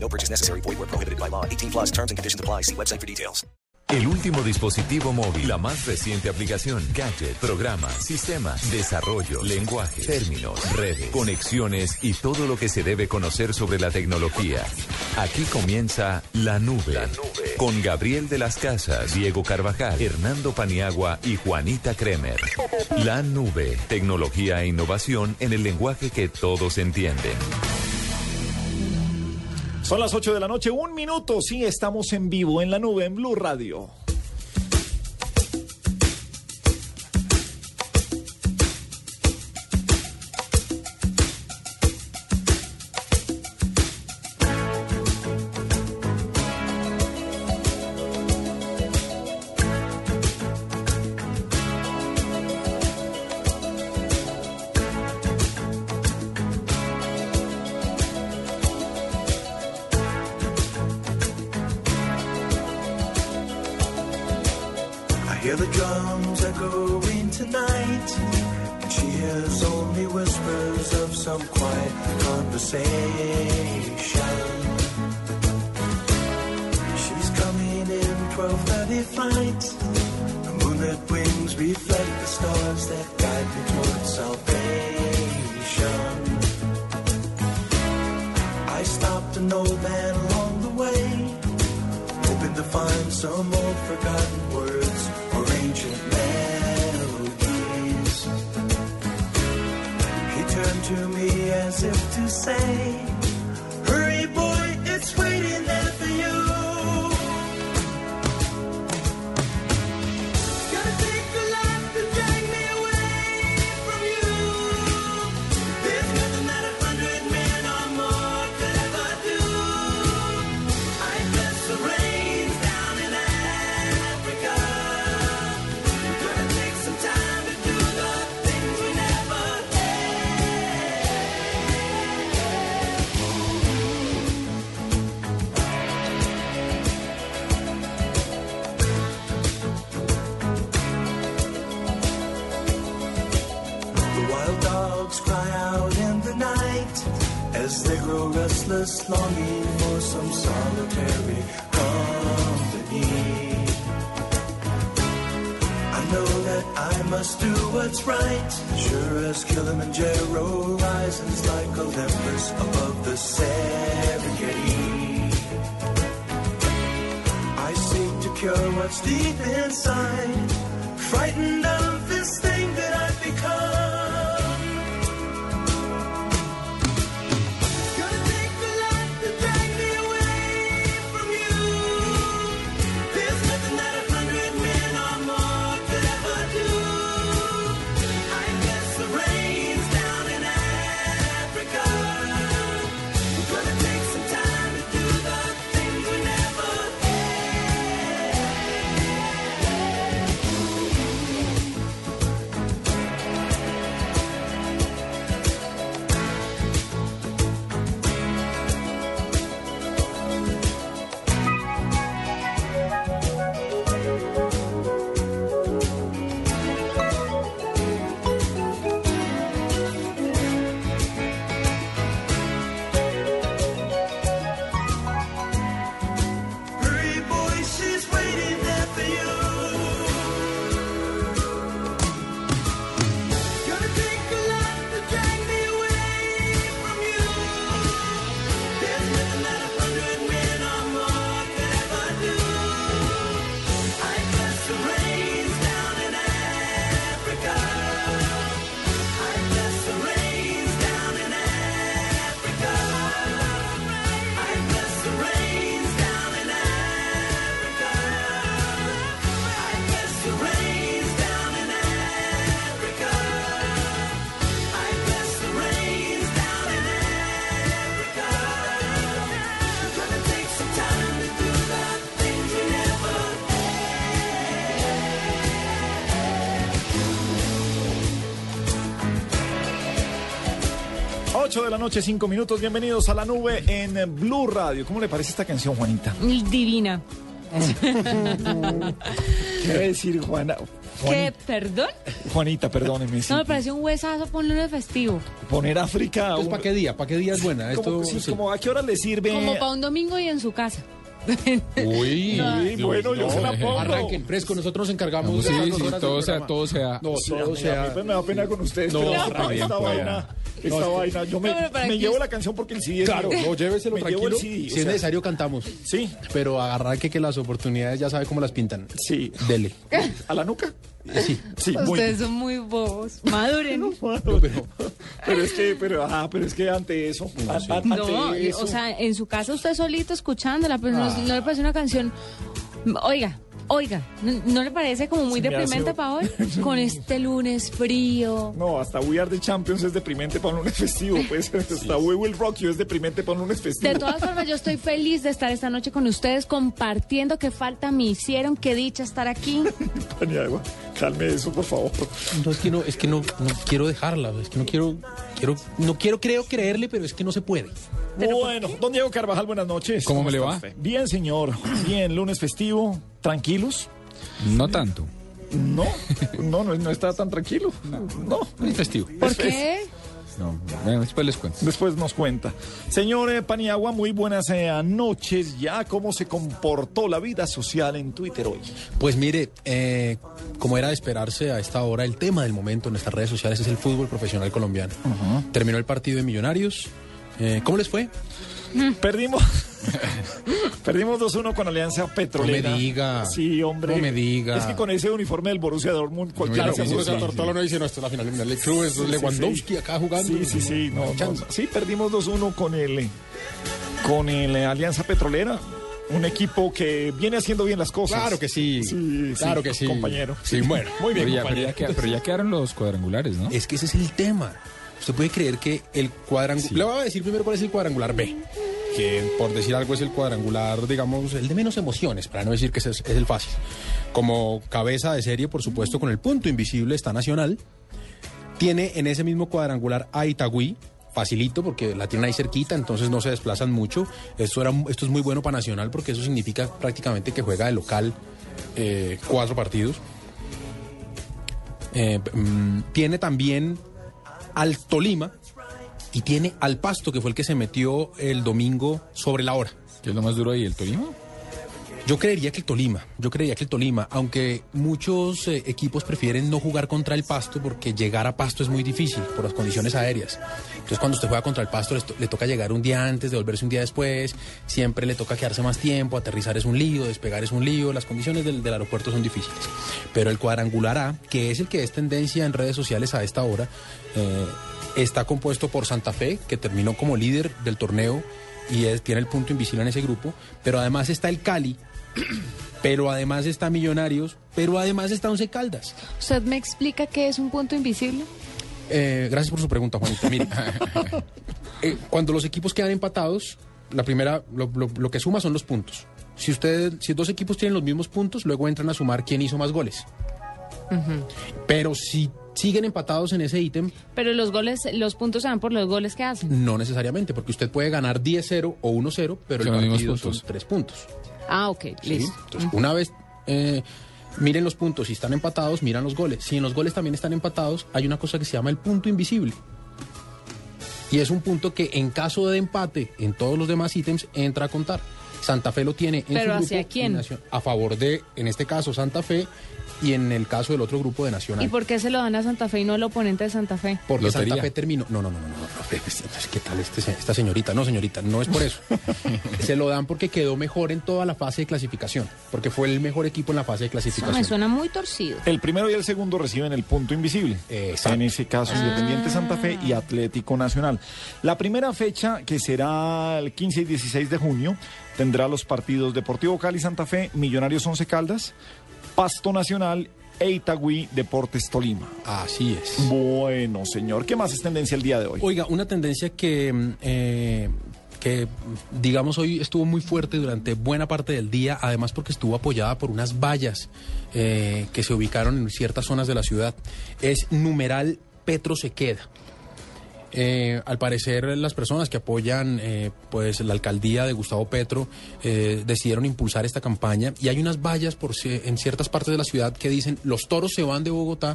No purchase necessary. Void where prohibited by law. 18 plus terms and conditions apply. See website for details. El último dispositivo móvil, la más reciente aplicación, gadget, programa, sistemas, desarrollo, lenguaje, términos, redes, conexiones y todo lo que se debe conocer sobre la tecnología. Aquí comienza La Nube, la nube. con Gabriel de las Casas, Diego Carvajal, Hernando Paniagua y Juanita Kremer. La Nube, tecnología e innovación en el lenguaje que todos entienden. Son las 8 de la noche, un minuto. Sí, estamos en vivo en la nube en Blue Radio. La noche, 5 minutos. Bienvenidos a la nube en Blue Radio. ¿Cómo le parece esta canción, Juanita? Divina. ¿Qué va a decir, Juana? ¿Qué? ¿Perdón? Juanita, perdóneme. sí. No, me pareció un huesazo ponerlo en el festivo. Poner África. Entonces, un- ¿para qué día? ¿Para qué día es buena? Esto, sí, sí. como, ¿A qué hora le sirve? Como para un domingo y en su casa. Uy, Sí, bueno, yo se la pongo. Arranquen fresco, nosotros nos encargamos Sí, de las sí, del todo sea, todo sea. No, Sí, todo a mí, sea. pues, me da pena con ustedes. No, pero está bien, esta pues. vaina, esta No, es que- vaina, yo me, No, que llevo la canción porque el CD es Claro, mío. no, lléveselo me tranquilo. Llevo el CD, o si es necesario, cantamos. Sí, Pero arranque que las oportunidades ya sabe cómo las pintan. sí. Dele. ¿A la nuca? Sí. Sí, muy Ustedes son muy bobos. Maduren. Pero, pero es que, pero, ah, pero es que ante eso, a- a- ante No, eso, o sea, en su casa usted solito escuchándola, pero no, no le parece una canción. Oiga, oiga, ¿no, no le parece como muy deprimente para hoy? Con este lunes frío. no, hasta We Are the Champions es deprimente para un lunes festivo, pues, hasta We Will Rock You es deprimente para un lunes festivo. De todas formas, yo estoy feliz de estar esta noche con ustedes compartiendo qué falta me hicieron, qué dicha estar aquí. Paniagua, calme eso, por favor. No, es que no, es que no, no quiero dejarla, es que no quiero, quiero, no quiero, creo creerle, pero es que no se puede. Bueno, don Diego Carvajal, buenas noches. ¿Cómo me le va? Bien, señor. Bien, lunes festivo, tranquilos. No tanto. No, no, no, no está tan tranquilo. No, Es festivo. ¿Por qué? No, bueno, después les cuento. Después nos cuenta. Señor eh, Paniagua, muy buenas eh, noches. Ya, ¿cómo se comportó la vida social en Twitter hoy? Pues mire, eh, como era de esperarse a esta hora, el tema del momento en nuestras redes sociales es el fútbol profesional colombiano. Terminó el partido de Millonarios. Eh, ¿Cómo les fue? Perdimos. Perdimos 2-1 con Alianza Petrolera. No me diga. Sí, hombre. No me diga. Es que con ese uniforme del Borussia Dortmund cualquiera Claro, se sí, asusta. sí, sí. no dice, no, esto es la final de Club, es Lewandowski acá jugando. Sí, sí, sí. No, no, no. Sí, perdimos 2-1 con el, con el Alianza Petrolera. Un equipo que viene haciendo bien las cosas. Claro que sí. Sí, claro sí, que sí. compañero. Sí, bueno, muy bien, Pero ya, pero, compañero. pero ya quedaron los cuadrangulares, ¿no? Es que ese es el tema. Usted puede creer que el cuadrangular... Le voy a decir primero cuál es el cuadrangular B. Que por decir algo es el cuadrangular, digamos, el de menos emociones, para no decir que es el fácil. Como cabeza de serie, por supuesto, con el punto invisible está Nacional. Tiene en ese mismo cuadrangular a Itagüí, facilito porque la tienen ahí cerquita, entonces no se desplazan mucho. Esto, era, esto es muy bueno para Nacional porque eso significa prácticamente que juega de local eh, cuatro partidos. Eh, mm, tiene también al Tolima y tiene al Pasto, que fue el que se metió el domingo sobre la hora. ¿Qué es lo más duro ahí? ¿El Tolima? Yo creería que el Tolima, yo creería que el Tolima, aunque muchos eh, equipos prefieren no jugar contra el Pasto porque llegar a Pasto es muy difícil por las condiciones aéreas. Entonces cuando usted juega contra el Pasto le toca llegar un día antes, devolverse un día después, siempre le toca quedarse más tiempo, aterrizar es un lío, despegar es un lío, las condiciones del, del aeropuerto son difíciles. Pero el cuadrangular A, que es el que es tendencia en redes sociales a esta hora, eh, está compuesto por Santa Fe, que terminó como líder del torneo y es- tiene el punto invisible en ese grupo, pero además está el Cali, pero además está Millonarios, pero además está Once Caldas. ¿Usted me explica qué es un punto invisible? Eh, gracias por su pregunta, Juanita. Mire, eh, cuando los equipos quedan empatados, la primera, lo, lo- lo que suma son los puntos. Si usted, si dos equipos tienen los mismos puntos, luego entran a sumar quién hizo más goles. Pero si siguen empatados en ese ítem, Pero los goles, los puntos se dan por los goles que hacen. no necesariamente, porque usted puede ganar 10-0 o 1-0, pero Son el partido son puntos. tres puntos. Ah, ok, ¿sí? listo. Entonces, una vez eh, miren los puntos, si están empatados, miran los goles. Si en los goles también están empatados, hay una cosa que se llama el punto invisible. Y es un punto que en caso de empate en todos los demás ítems entra a contar. Santa Fe lo tiene en ¿Pero su hacia grupo quién? y Nacio- a favor de, en este caso, Santa Fe y en el caso del otro grupo de Nacional. ¿Y por qué se lo dan a Santa Fe y no al oponente de Santa Fe? Porque Lotería. Santa Fe terminó. No, no, no, no, no. no, es- es- ¿Qué tal este esta señorita? No, señorita, no es por eso. se lo dan porque quedó mejor en toda la fase de clasificación. Porque fue el mejor equipo en la fase de Eso clasificación. me suena muy torcido. El primero y el segundo reciben el punto invisible. Exacto. En ese caso, Independiente Santa Fe y Atlético Nacional. La primera fecha, que será el 15 y 16 de junio, tendrá los partidos Deportivo Cali Santa Fe, Millonarios Once Caldas, Pasto Nacional e Itagüí Deportes Tolima. Así es. Bueno, señor, ¿qué más es tendencia el día de hoy? Oiga, una tendencia que, mm, eh, que mm, digamos hoy estuvo muy fuerte durante buena parte del día, además porque estuvo apoyada por unas vallas eh, que se ubicaron en ciertas zonas de la ciudad, es numeral Petro se queda. Eh, al parecer, las personas que apoyan eh, pues la alcaldía de Gustavo Petro eh, decidieron impulsar esta campaña y hay unas vallas por en ciertas partes de la ciudad que dicen los toros se van de Bogotá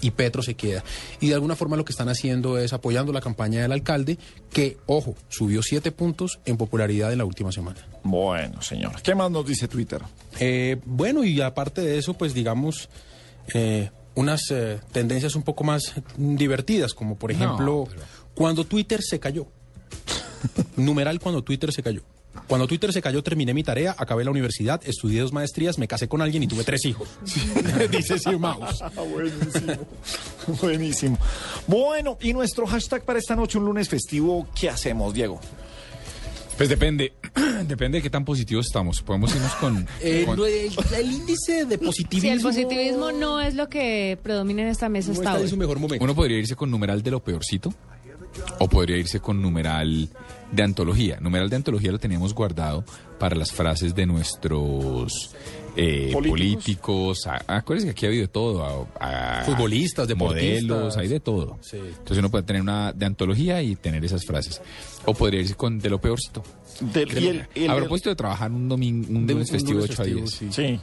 y Petro se queda. Y de alguna forma lo que están haciendo es apoyando la campaña del alcalde que, ojo, subió siete puntos en popularidad en la última semana. Bueno, señor. ¿Qué más nos dice Twitter? Eh, bueno, y aparte de eso, pues digamos, eh, unas eh, tendencias un poco más divertidas, como por ejemplo, cuando Twitter se cayó. Numeral cuando Twitter se cayó. Cuando Twitter se cayó, terminé mi tarea, acabé la universidad, estudié dos maestrías, me casé con alguien y tuve tres hijos. Dice Sir Mouse. Ah, buenísimo. buenísimo. Bueno, y nuestro hashtag para esta noche, un lunes festivo, ¿qué hacemos, Diego? Pues depende, depende de qué tan positivos estamos. Podemos irnos con... Eh, con- el, el índice de Si positivismo. el positivismo no es lo que predomina en esta mesa no hasta está en su mejor momento. Uno podría irse con numeral de lo peorcito o podría irse con numeral de antología. Numeral de antología lo teníamos guardado para las frases de nuestros eh, ¿Políticos? políticos. A- acuérdense que aquí ha habido de todo. a- a- Futbolistas, deportistas. Modelos, hay de todo. Sí. Entonces uno puede tener una de antología y tener esas frases. O podría irse con de lo peorcito. Del, y el- el- a propósito de trabajar un domingo, un De un festivo lunes 8 a festivo, 10. sí. Sí.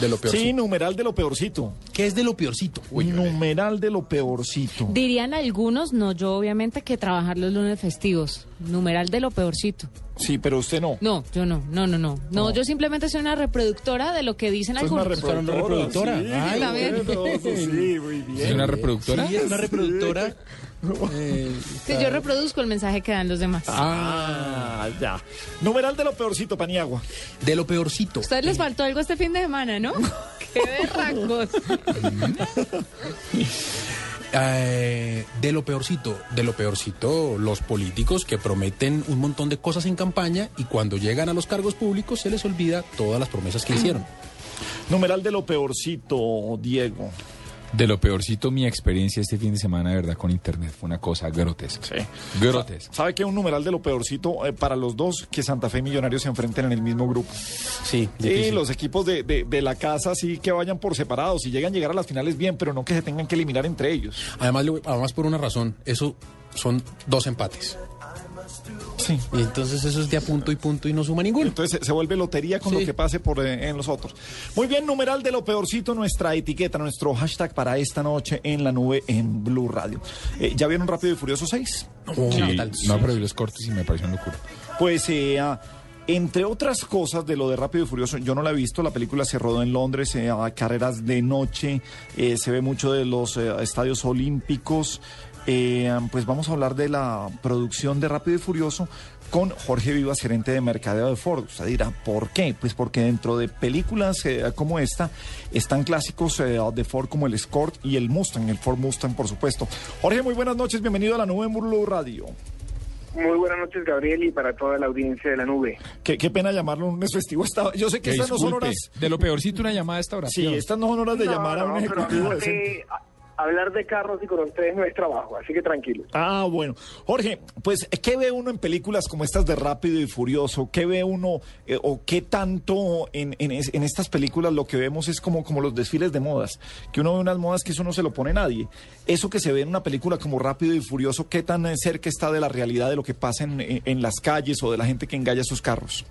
De lo peor. Sí, numeral de lo peorcito. ¿Qué es de lo peorcito? Uy, numeral de lo peorcito. Dirían algunos, no yo obviamente, que trabajar los lunes festivos. Numeral de lo peorcito. Sí, pero usted no. No, yo no, no, no, no. No, yo simplemente soy una reproductora de lo que dicen Usted es una algunos. reproductora. reproductora. Sí, bueno, sí, muy bien. ¿Es una reproductora? Sí, es una reproductora. Sí, yo reproduzco el mensaje que dan los demás. Ah, ya. Numeral de lo peorcito, Paniagua. De lo peorcito. A ustedes les faltó algo este fin de semana, ¿no? ¡Qué berracos! Eh, de lo peorcito, de lo peorcito, los políticos que prometen un montón de cosas en campaña y cuando llegan a los cargos públicos se les olvida todas las promesas que hicieron. Numeral de lo peorcito, Diego. De lo peorcito, mi experiencia este fin de semana, de verdad, con internet fue una cosa grotesca. Sí. Grotesca. ¿Sabe qué? Un numeral de lo peorcito eh, para los dos, que Santa Fe y Millonarios se enfrenten en el mismo grupo. Sí, Y difícil. los equipos de, de- de la casa sí que vayan por separados. Si llegan a llegar a las finales, bien, pero no que se tengan que eliminar entre ellos. Además, además por una razón, eso son dos empates. Sí. Y entonces eso es de a punto y punto y no suma ninguno. Entonces se, vuelve lotería con Sí. lo que pase por eh, en los otros. Muy bien, numeral de lo peorcito, nuestra etiqueta, nuestro hashtag para esta noche en la nube en Blue Radio. Eh, ¿Ya vieron Rápido y Furioso 6? Sí, ¿qué tal? no, pero vi los cortos y me pareció una locura. Pues, eh, ah, entre otras cosas de lo de Rápido y Furioso, yo no la he visto, la película se rodó en Londres, eh, a carreras de noche, eh, se ve mucho de los eh, estadios olímpicos. Eh, pues vamos a hablar de la producción de Rápido y Furioso con Jorge Vivas, gerente de mercadeo de Ford. Usted dirá, ¿por qué? Pues porque dentro de películas eh, como esta están clásicos eh, de Ford como el Escort y el Mustang, el Ford Mustang, por supuesto. Jorge, muy buenas noches, bienvenido a la nube en Blue Radio. Muy buenas noches, Gabriel, y para toda la audiencia de la nube. Qué, qué pena llamarlo un lunes festivo. Esta- yo sé que Que estas no son horas. de lo peorcito una llamada a esta hora. Sí, estas no son horas de No, llamar a un ejecutivo hablar de carros y con ustedes no es trabajo, así que tranquilo. Ah, bueno. Jorge, pues, ¿qué ve uno en películas como estas de Rápido y Furioso? ¿Qué ve uno eh, o qué tanto en, en, es- en estas películas lo que vemos es como, como los desfiles de modas? Que uno ve unas modas que eso no se lo pone nadie. Eso que se ve en una película como Rápido y Furioso, ¿qué tan eh, cerca está de la realidad de lo que pasa en, en- en las calles o de la gente que engalla sus carros?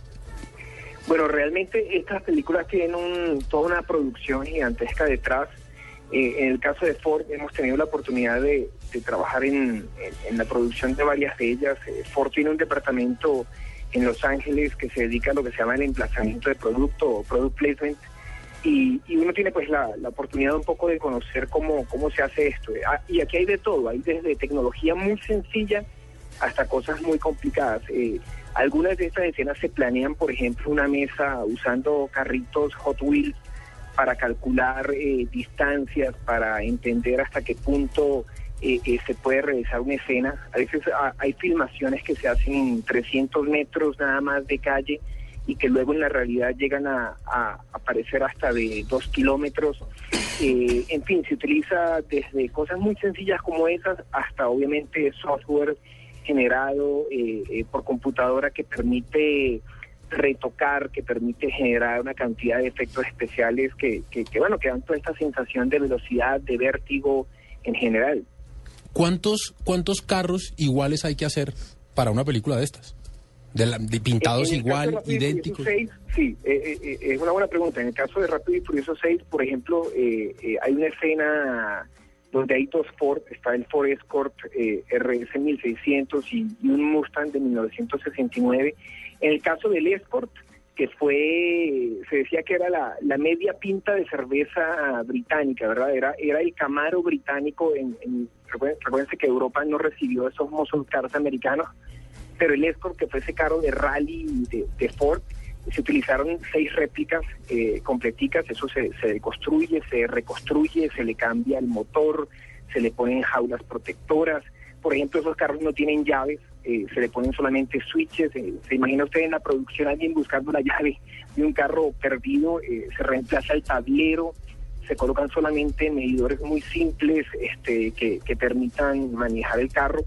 Bueno, realmente estas películas tienen un- toda una producción gigantesca detrás. Eh, en el caso de Ford hemos tenido la oportunidad de, trabajar en, en- en la producción de varias de ellas. Eh, Ford tiene un departamento en Los Ángeles que se dedica a lo que se llama el emplazamiento de producto o product placement. Y, y uno tiene pues la, la oportunidad un poco de conocer cómo, cómo se hace esto. Ah, y aquí hay de todo, hay desde tecnología muy sencilla hasta cosas muy complicadas. Eh, algunas de estas escenas se planean, por ejemplo, una mesa usando carritos Hot Wheels para calcular eh, distancias, para entender hasta qué punto eh, eh, se puede realizar una escena. A veces ah, hay filmaciones que se hacen en 300 metros nada más de calle y que luego en la realidad llegan a, a aparecer hasta de dos kilómetros. Eh, en fin, se utiliza desde cosas muy sencillas como esas hasta obviamente software generado eh, eh, por computadora que permite retocar, que permite generar una cantidad de efectos especiales que, que, que, bueno, que dan toda esta sensación de velocidad, de vértigo en general. ¿Cuántos, ¿Cuántos carros iguales hay que hacer para una película de estas? De, la- de pintados En de igual, idénticos. Furioso 6, sí, eh, eh, eh, es una buena pregunta. En el caso de Rápido y Furioso 6, por ejemplo, eh, hay una escena donde hay dos Ford, está el Ford Escort RS 1600 y, y un Mustang de 1969. En el caso del Escort, que fue, se decía que era la, la media pinta de cerveza británica, ¿verdad? Era, era el Camaro británico. En, en, recuérdense que Europa no recibió esos muscle cars americanos pero el Escort, que fue ese carro de rally de, de Ford, se utilizaron seis réplicas eh, completicas, eso se, se deconstruye, se reconstruye, se le cambia el motor, se le ponen jaulas protectoras. Por ejemplo, esos carros no tienen llaves, eh, se le ponen solamente switches. eh, se imagina usted en la producción alguien buscando la llave de un carro perdido, eh, se reemplaza el tablero, se colocan solamente medidores muy simples este, que, que permitan manejar el carro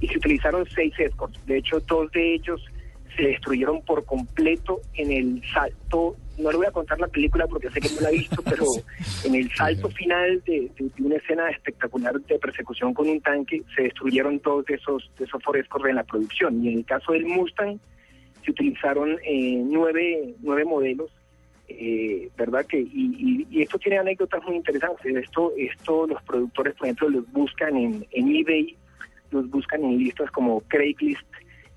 y se utilizaron seis escorts. De hecho, dos de ellos se destruyeron por completo en el salto. No le voy a contar la película porque sé que no la ha visto, pero en el salto final de, de- de una escena espectacular de persecución con un tanque, se destruyeron dos de esos, esos Ford Escort en la producción. Y en el caso del Mustang, se utilizaron eh, nueve, nueve modelos eh, verdad que y, y- y esto tiene anécdotas muy interesantes. Esto esto los productores por ejemplo los buscan en, en eBay los buscan en listas como Craigslist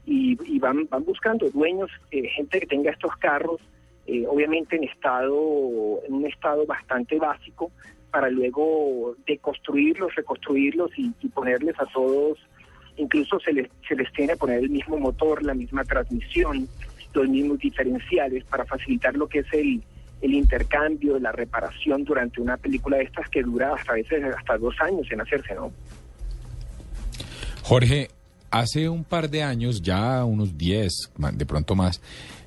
y, y van van buscando dueños eh, gente que tenga estos carros eh, obviamente en estado en un estado bastante básico para luego deconstruirlos reconstruirlos y, y ponerles a todos incluso se les se les tiene que poner el mismo motor la misma transmisión los mismos diferenciales para facilitar lo que es el, el intercambio, la reparación durante una película de estas que dura hasta a veces hasta dos años en hacerse, ¿no? Jorge, hace un par de años, ya unos 10, ma- de pronto más,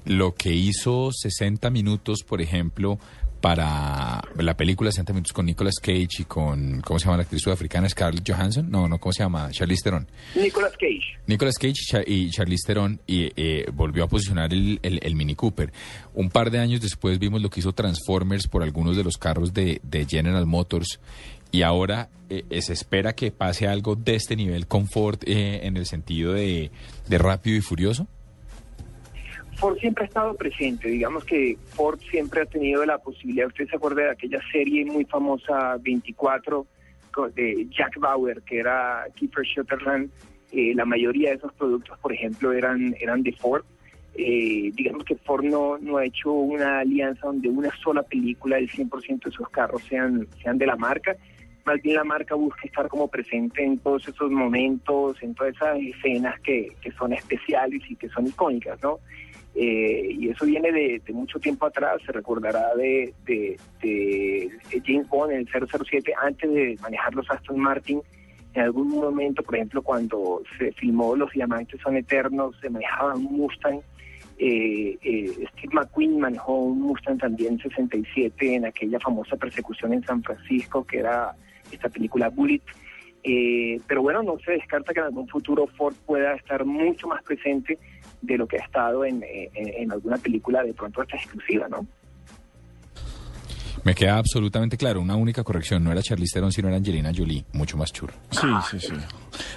lo que hizo 60 minutos, por ejemplo, para la película 60 minutos con Nicolas Cage y con, ¿cómo se llama la actriz sudafricana? Scarlett Johansson? No, no, ¿cómo se llama? Charlize Theron. Nicolas Cage. Nicolas Cage y Cha- y Charlize Theron y, eh, volvió a posicionar el, el- el Mini Cooper. Un par de años después vimos lo que hizo Transformers por algunos de los carros de, de General Motors y ahora eh, eh, se espera que pase algo de este nivel con Ford eh, en el sentido de, de rápido y furioso. Ford siempre ha estado presente, digamos que Ford siempre ha tenido la posibilidad, usted se acuerda de aquella serie muy famosa 24 co- de Jack Bauer, que era Kiefer Sutherland, Eh, la mayoría de esos productos, por ejemplo, eran, eran de Ford. Eh, digamos que Ford no, no ha hecho una alianza donde una sola película, el 100% de sus carros sean, sean de la marca. Más bien la marca busca estar como presente en todos esos momentos, en todas esas escenas que, que son especiales y que son icónicas, ¿no? Eh, y eso viene de, mucho tiempo atrás, se recordará de, de, de Bond en el 007, antes de manejar los Aston Martin, en algún momento, por ejemplo, cuando se filmó Los Diamantes son Eternos, se manejaba un Mustang, eh, eh, Steve McQueen manejó un Mustang también en 67 en aquella famosa persecución en San Francisco, que era esta película Bullet. Eh, pero bueno, no se descarta que en algún futuro Ford pueda estar mucho más presente de lo que ha estado en, en, en alguna película de pronto hasta exclusiva, ¿no? Me queda absolutamente claro, una única corrección, no era Charlize Theron, sino era Angelina Jolie, mucho más churro. Sí, sí, sí.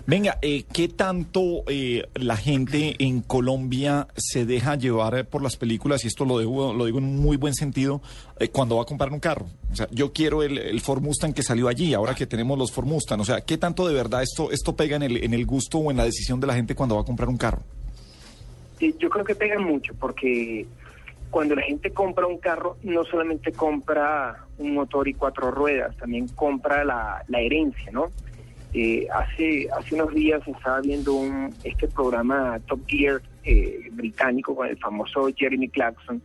Venga, eh, ¿qué tanto eh, la gente en Colombia se deja llevar por las películas? Y esto lo digo, lo digo en un muy buen sentido, eh, cuando va a comprar un carro. O sea, yo quiero el, el Ford Mustang que salió allí, ahora que tenemos los Ford Mustang. O sea, ¿qué tanto de verdad esto, esto pega en el, en el gusto o en la decisión de la gente cuando va a comprar un carro? Yo creo que pega mucho porque cuando la gente compra un carro, no solamente compra un motor y cuatro ruedas, también compra la, herencia, ¿no? Eh, hace hace unos días estaba viendo un, este programa Top Gear eh, británico con el famoso Jeremy Clarkson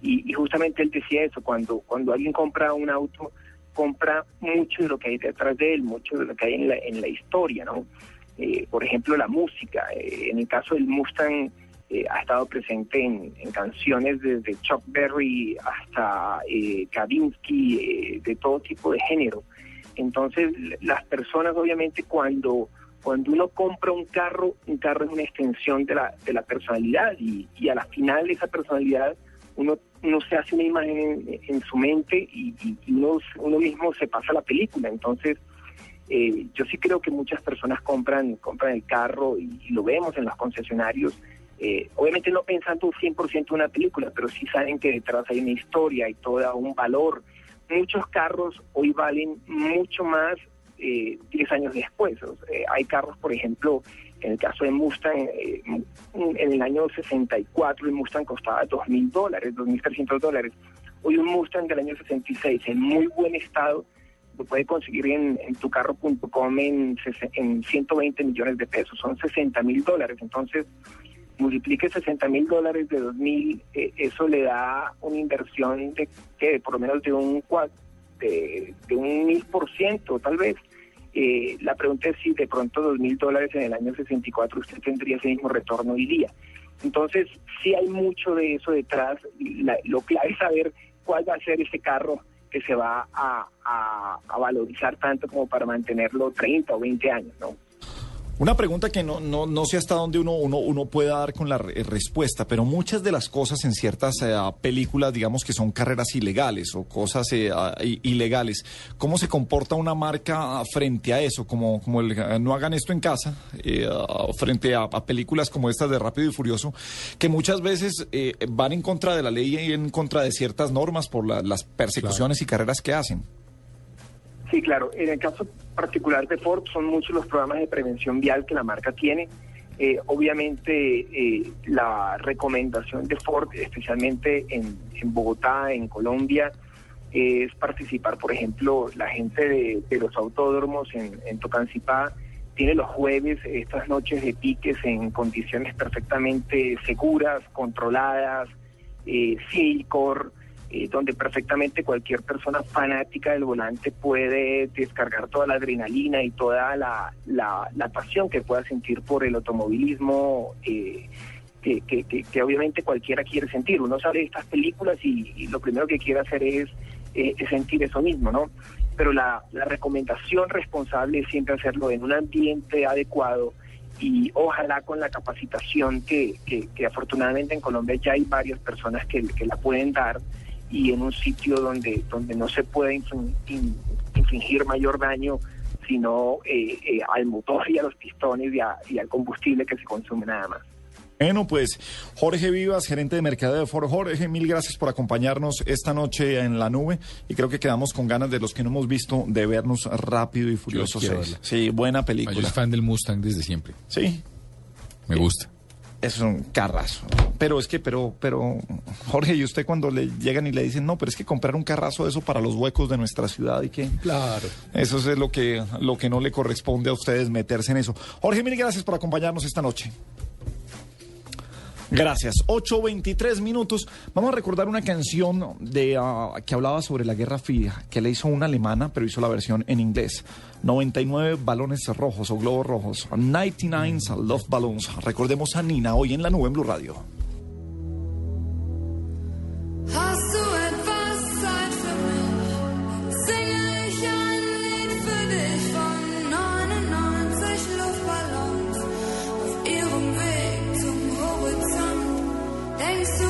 y, y justamente él decía eso, cuando, cuando alguien compra un auto, compra mucho de lo que hay detrás de él, mucho de lo que hay en la, en la historia, ¿no? Eh, por ejemplo, la música. Eh, en el caso del Mustang, eh, ha estado presente en, en canciones desde Chuck Berry hasta eh, Kavinsky, eh, de todo tipo de género. Entonces, las personas obviamente cuando, cuando uno compra un carro, un carro es una extensión de la, de la personalidad y, y a la final de esa personalidad uno, uno se hace una imagen en, en su mente y, y- y uno, uno mismo se pasa la película. Entonces, Eh, yo sí creo que muchas personas compran, compran el carro y, y lo vemos en los concesionarios. Eh, obviamente no pensando 100% en una película, pero sí saben que detrás hay una historia y todo un valor. Muchos carros hoy valen mucho más eh, 10 años después. Eh, hay carros, por ejemplo, en el caso de Mustang, eh, en el año 64 el Mustang costaba 2.000 dólares, 2.300 dólares. Hoy un Mustang del año 66 en muy buen estado lo puede conseguir en, en tucarro.com en, en 120 millones de pesos, son 60 mil dólares. Entonces, multiplique 60 mil dólares de 2.000, eh, eso le da una inversión de que por lo menos de un de, de un mil por ciento, tal vez. Eh, la pregunta es si de pronto dos mil dólares en el año 64 usted tendría ese mismo retorno hoy día. Entonces, sí hay mucho de eso detrás. la- lo clave es saber cuál va a ser ese carro que se va a, a- a valorizar tanto como para mantenerlo 30 o 20 años, ¿no? Una pregunta que no, no, no sé hasta dónde uno, uno, uno pueda dar con la re- respuesta, pero muchas de las cosas en ciertas eh, películas, digamos que son carreras ilegales o cosas eh, ah, ilegales, ¿cómo se comporta una marca frente a eso? Como, como el eh, no hagan esto en casa, eh, ah, frente a, a películas como estas de Rápido y Furioso, que muchas veces eh, van en contra de la ley y en contra de ciertas normas por la- las persecuciones y carreras que hacen. Sí, claro. En el caso particular de Ford, son muchos los programas de prevención vial que la marca tiene. Eh, obviamente, eh, la recomendación de Ford, especialmente en, en Bogotá, en Colombia, es participar, por ejemplo, la gente de, de los autódromos en, en Tocancipá tiene los jueves estas noches de piques en condiciones perfectamente seguras, controladas, eh, Silcor, eh, donde perfectamente cualquier persona fanática del volante puede descargar toda la adrenalina y toda la, la, la pasión que pueda sentir por el automovilismo, eh, que, que, que, obviamente cualquiera quiere sentir. Uno sale de estas películas y, lo primero que quiere hacer es, eh, es sentir eso mismo, ¿no? Pero la, la recomendación responsable es siempre hacerlo en un ambiente adecuado y ojalá con la capacitación que, afortunadamente en Colombia ya hay varias personas que la pueden dar y en un sitio donde, donde no se puede infin- in- infligir mayor daño sino eh, eh, al motor y a los pistones y, a- y al combustible que se consume nada más. Bueno, pues Jorge Vivas, gerente de mercadeo de Ford. Jorge, mil gracias por acompañarnos esta noche en la nube y creo que quedamos con ganas de los que no hemos visto de vernos rápido y furioso quiero 6. verla. Sí, buena Ah, Yo película. soy fan del Mustang desde siempre. Sí, Me gusta. Es un carrazo. Pero es que, pero, pero, Jorge, y usted cuando le llegan y le dicen, no, pero es que comprar un carrazo de eso para los huecos de nuestra ciudad y que Claro. eso es lo que, lo que no le corresponde a ustedes meterse en eso. Jorge, mil gracias por acompañarnos esta noche. Gracias. 8.23 minutos. Vamos a recordar una canción de, ah, que hablaba sobre la Guerra Fría, que le hizo una alemana, pero hizo la versión en inglés. 99 balones rojos o globos rojos. 99 Love Balloons. Recordemos a Nina hoy en la nube en Blue Radio. place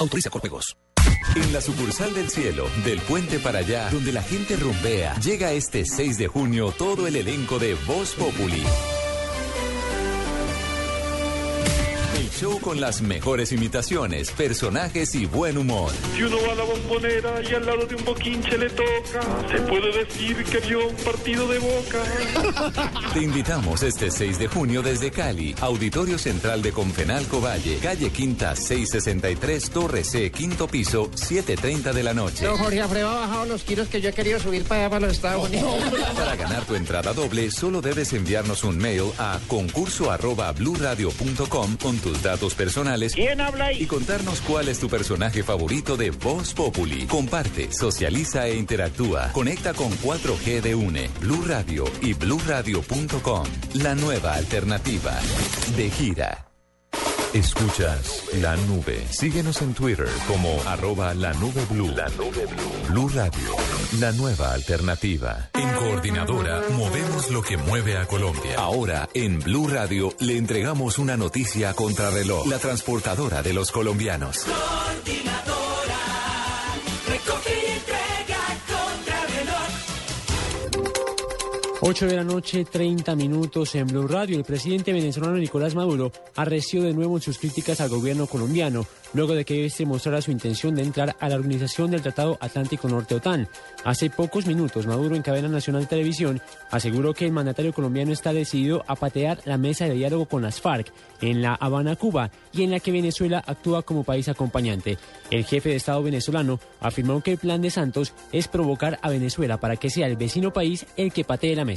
Autoriza con juegos. En la sucursal del cielo, del puente para allá, donde la gente rumbea, llega este 6 de junio todo el elenco de Voz Populi. Show con las mejores imitaciones, personajes y buen humor. Si uno va a la bombonera y al lado de un boquinche le toca, se puede decir que vio un partido de boca. Te invitamos este 6 de junio desde Cali, Auditorio Central de Confenalco Valle, calle Quinta 663, Torre C, quinto piso, 7.30 de la noche. Don Jorge Alfredo ha bajado los kilos que yo he querido subir para allá, para los Estados Unidos. Para ganar tu entrada doble, solo debes enviarnos un mail a concurso arroba con tus datos personales ¿Quién habla ahí? y contarnos cuál es tu personaje favorito de Voz Populi. Comparte, socializa e interactúa. Conecta con 4G de UNE, Blue Radio y bluradio.com. La nueva alternativa. De gira. Escuchas la nube. Síguenos en Twitter como arroba la nube blue. La nube blue. Blue Radio. La nueva alternativa. En Coordinadora movemos lo que mueve a Colombia. Ahora en Blue Radio le entregamos una noticia contrarreloj. La transportadora de los colombianos. Coordinadora, 8 de la noche, 30 minutos en Blue Radio. El presidente venezolano Nicolás Maduro arreció de nuevo en sus críticas al gobierno colombiano, luego de que este mostrara su intención de entrar a la organización del Tratado Atlántico Norte OTAN. Hace pocos minutos, Maduro en cadena nacional televisión aseguró que el mandatario colombiano está decidido a patear la mesa de diálogo con las FARC en La Habana, Cuba, y en la que Venezuela actúa como país acompañante. El jefe de Estado venezolano afirmó que el plan de Santos es provocar a Venezuela para que sea el vecino país el que patee la mesa.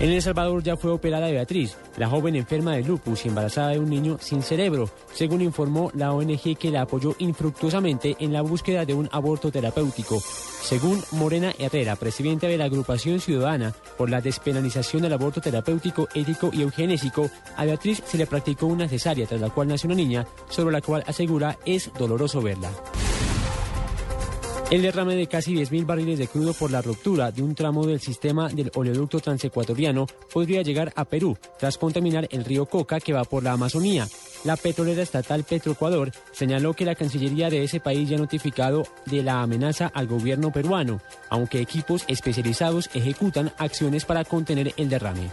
En El Salvador ya fue operada Beatriz, la joven enferma de lupus y embarazada de un niño sin cerebro, según informó la ONG que la apoyó infructuosamente en la búsqueda de un aborto terapéutico. Según Morena Herrera, presidenta de la agrupación ciudadana por la despenalización del aborto terapéutico, ético y eugenésico, a Beatriz se le practicó una cesárea tras la cual nació una niña, sobre la cual asegura es doloroso verla. El derrame de casi 10.000 barriles de crudo por la ruptura de un tramo del sistema del oleoducto transecuatoriano podría llegar a Perú tras contaminar el río Coca que va por la Amazonía. La petrolera estatal Petroecuador señaló que la Cancillería de ese país ya ha notificado de la amenaza al gobierno peruano, aunque equipos especializados ejecutan acciones para contener el derrame.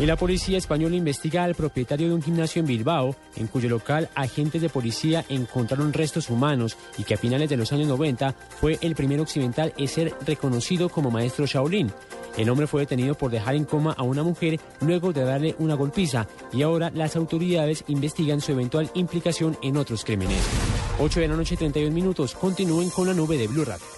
Y la policía española investiga al propietario de un gimnasio en Bilbao, en cuyo local agentes de policía encontraron restos humanos y que a finales de los años 90 fue el primer occidental en ser reconocido como maestro Shaolin. El hombre fue detenido por dejar en coma a una mujer luego de darle una golpiza y ahora las autoridades investigan su eventual implicación en otros crímenes. 8 de la noche 31 minutos. Continúen con la nube de Blue Radio.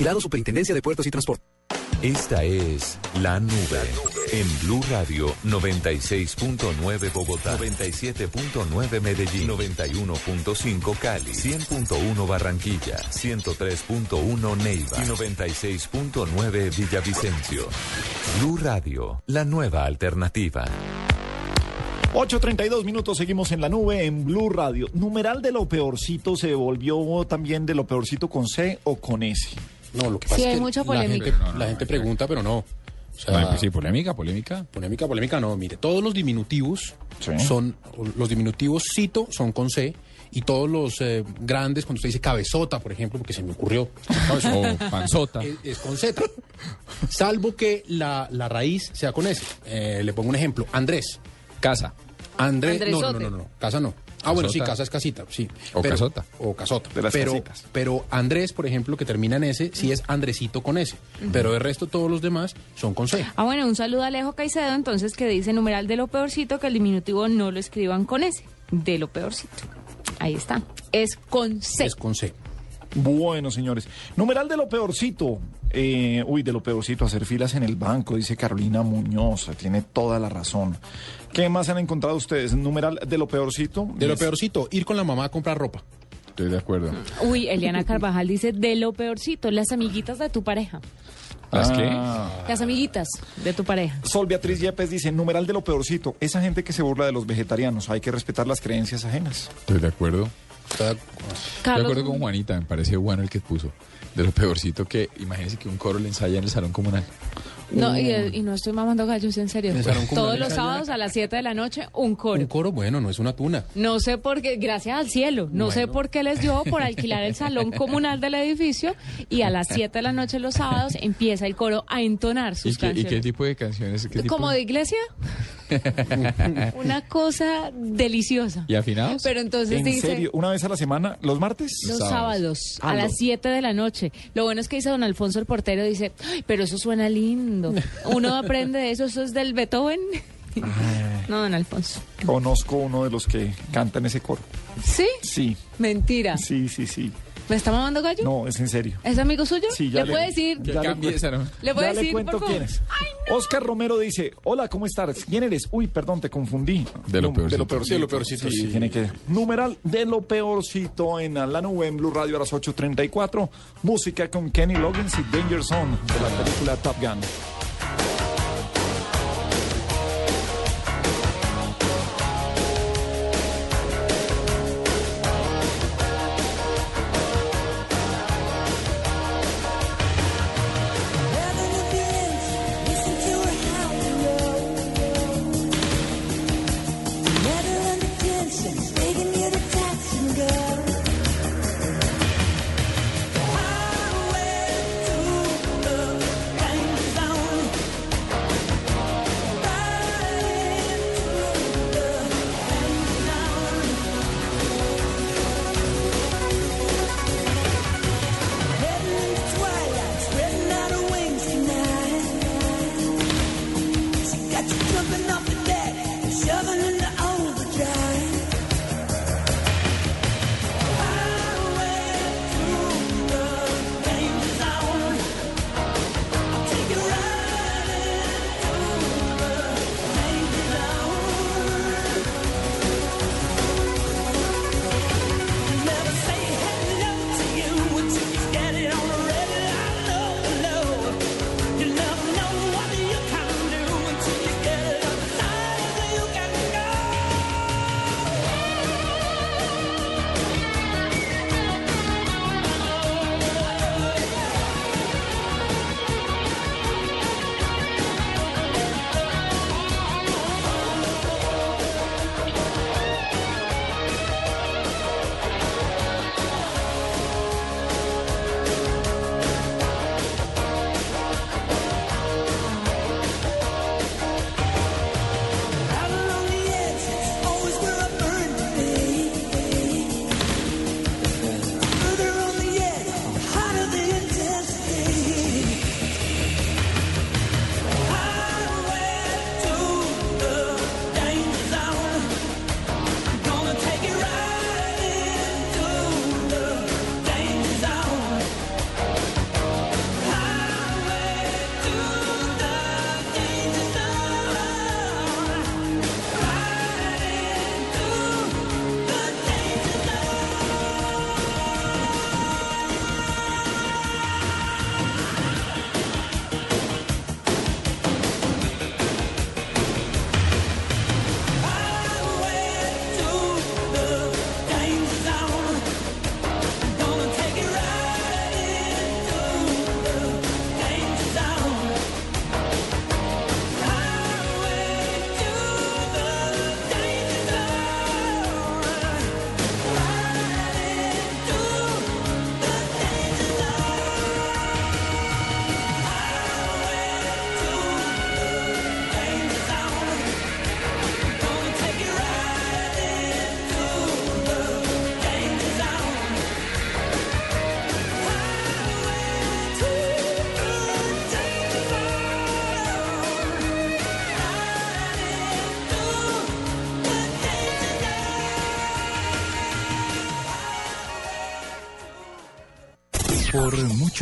Vigilado Superintendencia de Puertos y Transporte. Esta es La Nube en Blue Radio 96.9 Bogotá, 97.9 Medellín, 91.5 Cali, 100.1 Barranquilla, 103.1 Neiva y 96.9 Villavicencio. Blue Radio, la nueva alternativa. 8.32 minutos, seguimos en la nube en Blue Radio. Numeral de lo peorcito se volvió también de lo peorcito con C o con S. No, lo que Sí, pasa hay es que mucha la polémica. gente, No, no, la gente no, pregunta, pero no. O sea, sí, polémica, polémica. Polémica, polémica, no. Mire, todos los diminutivos Sí. son, los diminutivos cito son con C y todos los eh, grandes, cuando usted dice cabezota, por ejemplo, porque se me ocurrió. O panzota. Es, es con Z. Salvo que la, la raíz sea con S. Eh, le pongo un ejemplo. Andrés. Casa. Andrés. No, no, no, no. Casa no. Ah, bueno, sí, casa es casita, sí. O casota. O casota. De las pero, casitas. pero Andrés, por ejemplo, que termina en S, sí es Andresito con S. Pero el resto, todos los demás son con C. Ah, bueno, un saludo a Alejo Caicedo, entonces, que dice numeral de lo peorcito, que el diminutivo no lo escriban con S, de lo peorcito. Ahí está. Es con C. Es con C. Bueno, señores. Numeral de lo peorcito. Eh, uy, de lo peorcito, hacer filas en el banco, dice Carolina Muñoz. Tiene toda la razón. ¿Qué más han encontrado ustedes? Numeral de lo peorcito. De lo peorcito, ir con la mamá a comprar ropa. Estoy de acuerdo. Uy, Eliana Carvajal dice de lo peorcito, las amiguitas de tu pareja. ¿Las qué? Ah. Las amiguitas de tu pareja. Sol Beatriz Yepes dice, numeral de lo peorcito, esa gente que se burla de los vegetarianos, hay que respetar las creencias ajenas. Estoy de acuerdo. Estoy de acuerdo con Juanita, me parece bueno el que puso. De lo peorcito que, imagínese que un coro le ensaya en el salón comunal. No, y, y no estoy mamando gallos, en serio. Todos los sábados a las 7 de la noche, un coro. Un coro, bueno, no es una tuna. No sé por qué, gracias al cielo, no sé por qué les dio por alquilar el salón comunal del edificio y a las 7 de la noche los sábados empieza el coro a entonar sus ¿Y qué, y canciones. qué tipo de canciones? ¿Qué tipo? ¿Como de iglesia? Una cosa deliciosa. ¿Y afinados? Pero entonces ¿En dice... serio? ¿Una vez a la semana? ¿Los martes? Los Sábados. sábados, Ah, a los- las 7 de la noche. Lo bueno es que dice don Alfonso el portero, dice, "Ay, pero eso suena lindo. Uno aprende de eso, eso es del Beethoven. No, don Alfonso. Conozco uno de los que cantan ese coro. ¿Sí? Sí, Mentira. sí, sí, sí. ¿Me está mamando gallo? No, es en serio. ¿Es amigo suyo? Sí, ya ¿Le le- puede decir? Que Ya le cambie esa, ¿no? ¿Le puede ya decir, le cuento por favor? quién es. Oscar Romero dice, hola, ¿cómo estás? ¿Quién eres? Uy, perdón, te confundí. De lo peorcito. De lo peorcito. De lo peorcito, Sí, sí. tiene que... Numeral de lo peorcito en la nube en Blue Radio a las 8.34. Música con Kenny Loggins y Danger Zone de la película Top Gun.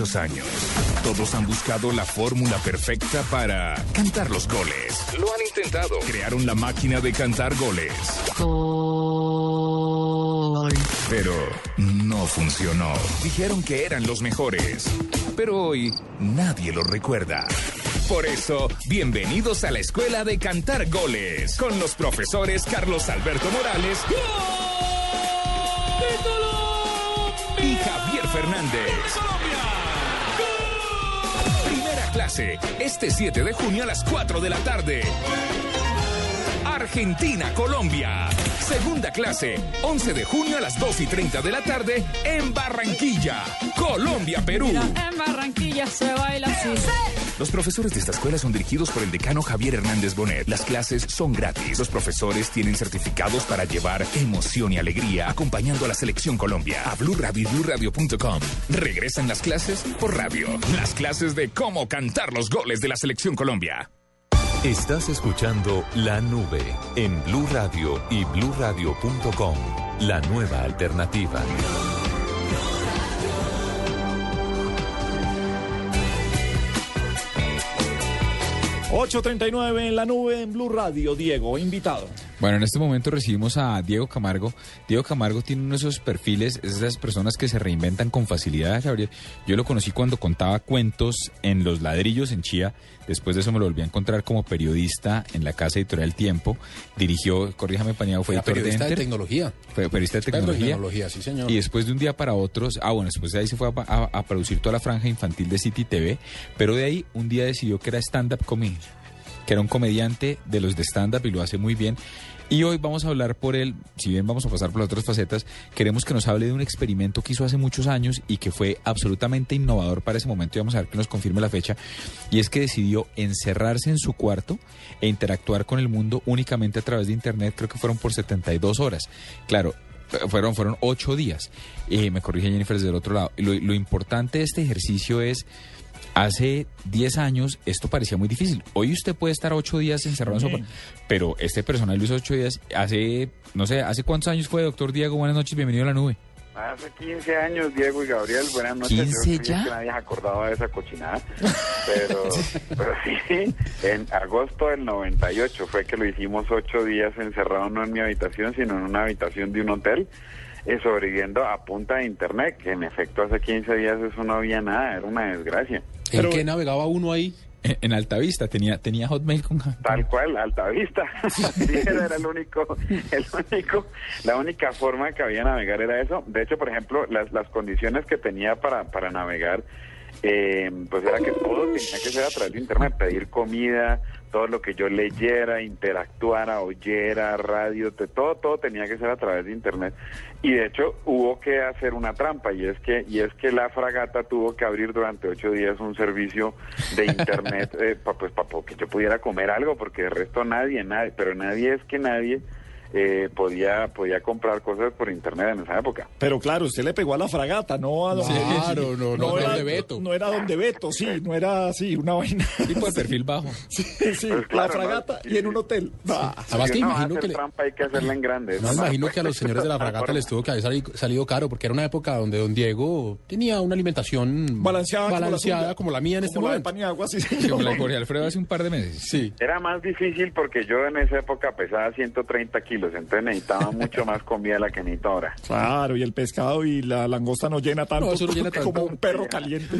Muchos años, todos han buscado la fórmula perfecta para cantar los goles. Lo han intentado. Crearon la máquina de cantar goles. Pero no funcionó. Dijeron que eran los mejores. Pero hoy nadie los recuerda. Por eso, bienvenidos a la Escuela de Cantar Goles con los profesores Carlos Alberto Morales y Javier Fernández. Clase, este 7 de junio a las 4 de la tarde. Argentina, Colombia. Segunda clase, 11 de junio a las 2 y 30 de la tarde en Barranquilla, Colombia, Perú. En Barranquilla se baila así. Los profesores de esta escuela son dirigidos por el decano Javier Hernández Bonet. Las clases son gratis. Los profesores tienen certificados para llevar emoción y alegría acompañando a la selección Colombia. A Blue Radio y BlueRadio.com. Regresan las clases por radio. Las clases de cómo cantar los goles de la selección Colombia. Estás escuchando La Nube en Blue Radio y BlueRadio.com. La nueva alternativa. 8.39 en la nube en Blue Radio. Diego, invitado. Bueno, en este momento recibimos a Diego Camargo. Diego Camargo tiene uno de esos perfiles, es de esas personas que se reinventan con facilidad, Gabriel. Yo lo conocí cuando contaba cuentos en Los Ladrillos en Chía. Después de eso me lo volví a encontrar como periodista en la casa editorial Tiempo. Dirigió, corríjame Pañado, fue editor de periodista de Enter. tecnología. Fue periodista de Experto en tecnología. tecnología, sí, señor. Y después de un día para otros, ah, bueno, después de ahí se fue a, a- a producir toda la franja infantil de City TV, pero de ahí un día decidió que era stand-up comedy, que era un comediante de los de stand-up y lo hace muy bien. Y hoy vamos a hablar por él, si bien vamos a pasar por las otras facetas, queremos que nos hable de un experimento que hizo hace muchos años y que fue absolutamente innovador para ese momento y vamos a ver que nos confirme la fecha. Y es que decidió encerrarse en su cuarto e interactuar con el mundo únicamente a través de Internet, creo que fueron por 72 horas. Claro, fueron, fueron ocho días. Eh, me corrige Jennifer desde el otro lado. Lo, lo importante de este ejercicio es, hace 10 años esto parecía muy difícil. Hoy usted puede estar ocho días encerrado en su Sí. cuarto, pero este personal lo hizo ocho días. Hace, no sé, ¿hace cuántos años fue, doctor Diego? Buenas noches, bienvenido a la nube. Hace 15 años, Diego y Gabriel, buenas noches. 15 Yo creí ya. que nadie se acordaba de esa cochinada, pero, pero sí, en agosto del 98 fue que lo hicimos ocho días encerrado no en mi habitación, sino en una habitación de un hotel, eh, sobreviviendo a punta de internet, que en efecto hace 15 días eso no había nada, era una desgracia. ¿En qué navegaba uno ahí? En, en Altavista, tenía, tenía Hotmail con... Tal cual, alta vista. Sí, era, era el único, el único, la única forma que había de navegar era eso. De hecho, por ejemplo, las, las condiciones que tenía para, para navegar, eh, pues era que todo tenía que ser a través de internet, pedir comida, todo lo que yo leyera, interactuara, oyera, radio, te- todo, todo tenía que ser a través de internet. Y de hecho hubo que hacer una trampa y es que, y es que la fragata tuvo que abrir durante ocho días un servicio de internet, eh, pa- pues para que yo pudiera comer algo, porque de resto nadie, nadie, pero nadie es que nadie eh, podía, podía comprar cosas por internet en esa época. Pero claro, usted le pegó a la fragata, no a donde... Claro, no, no, era, donde Beto. No era donde Beto, sí, no era así, una vaina. Tipo de perfil bajo. Sí, sí, Pues claro, la fragata y en un hotel. Ah, Además que imagino hacer que le- trampa hay que hacerla en grande. No, imagino que a los señores de la fragata les tuvo que haber sali- salido caro, porque era una época donde don Diego tenía una alimentación Balanceada como la balanceada como la mía en este como la de momento. Paniagua, sí, Sí, como la de Alfredo hace un par de meses. Sí. Era más difícil porque yo en esa época pesaba 130 kilos, entonces necesitaba mucho más comida de la que necesito ahora. Claro, y el pescado y la langosta no llena tanto, No, eso no llena como tanto. un perro caliente.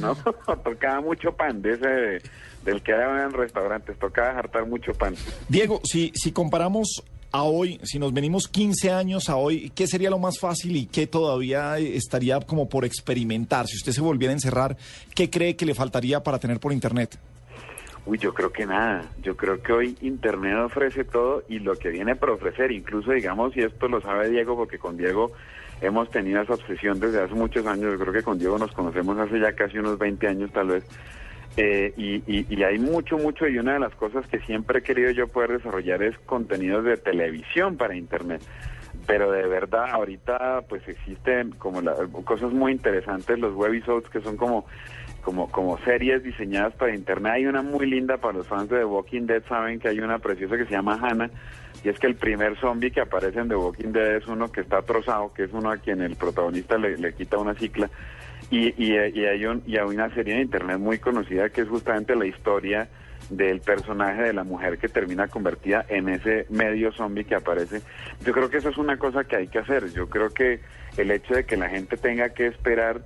No, tocaba mucho pan de ese del que hay en restaurantes, tocaba hartar mucho pan. Diego, si, si comparamos a hoy, si nos venimos 15 años a hoy, ¿qué sería lo más fácil y qué todavía estaría como por experimentar? Si usted se volviera a encerrar, ¿qué cree que le faltaría para tener por internet? Uy, yo creo que nada. Yo creo que hoy Internet ofrece todo y lo que viene por ofrecer, incluso digamos, y esto lo sabe Diego, porque con Diego hemos tenido esa obsesión desde hace muchos años. Yo creo que con Diego nos conocemos hace ya casi unos 20 años tal vez. Eh, y, y- y hay mucho, mucho, y una de las cosas que siempre he querido yo poder desarrollar es contenidos de televisión para Internet. Pero de verdad, ahorita pues existen como la- cosas muy interesantes, los webisodes que son como, como, como series diseñadas para Internet. Hay una muy linda para los fans de The Walking Dead, saben que hay una preciosa que se llama Hannah, y es que el primer zombie que aparece en The Walking Dead es uno que está trozado, que es uno a quien el protagonista le, le quita una cicla. Y, y, y hay, un, y hay una serie en internet muy conocida que es justamente la historia del personaje de la mujer que termina convertida en ese medio zombie que aparece. Yo creo que eso es una cosa que hay que hacer. Yo creo que el hecho de que la gente tenga que esperar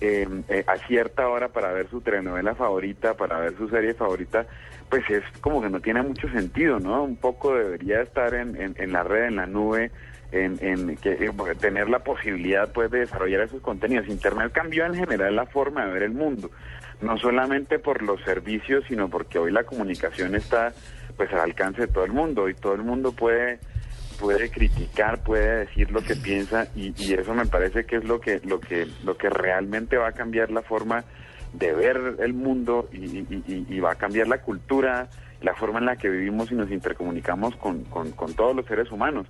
eh, eh, a cierta hora para ver su telenovela favorita, para ver su serie favorita, pues es como que no tiene mucho sentido, ¿no? Un poco debería estar en, en, en la red, en la nube, en, en que, eh, tener la posibilidad pues de desarrollar esos contenidos. Internet cambió en general la forma de ver el mundo, no solamente por los servicios, sino porque hoy la comunicación está pues al alcance de todo el mundo y todo el mundo puede puede criticar, puede decir lo que piensa y, y eso me parece que es lo que lo que lo que realmente va a cambiar la forma de ver el mundo y, y- va a cambiar la cultura, la forma en la que vivimos y nos intercomunicamos con, con- con todos los seres humanos.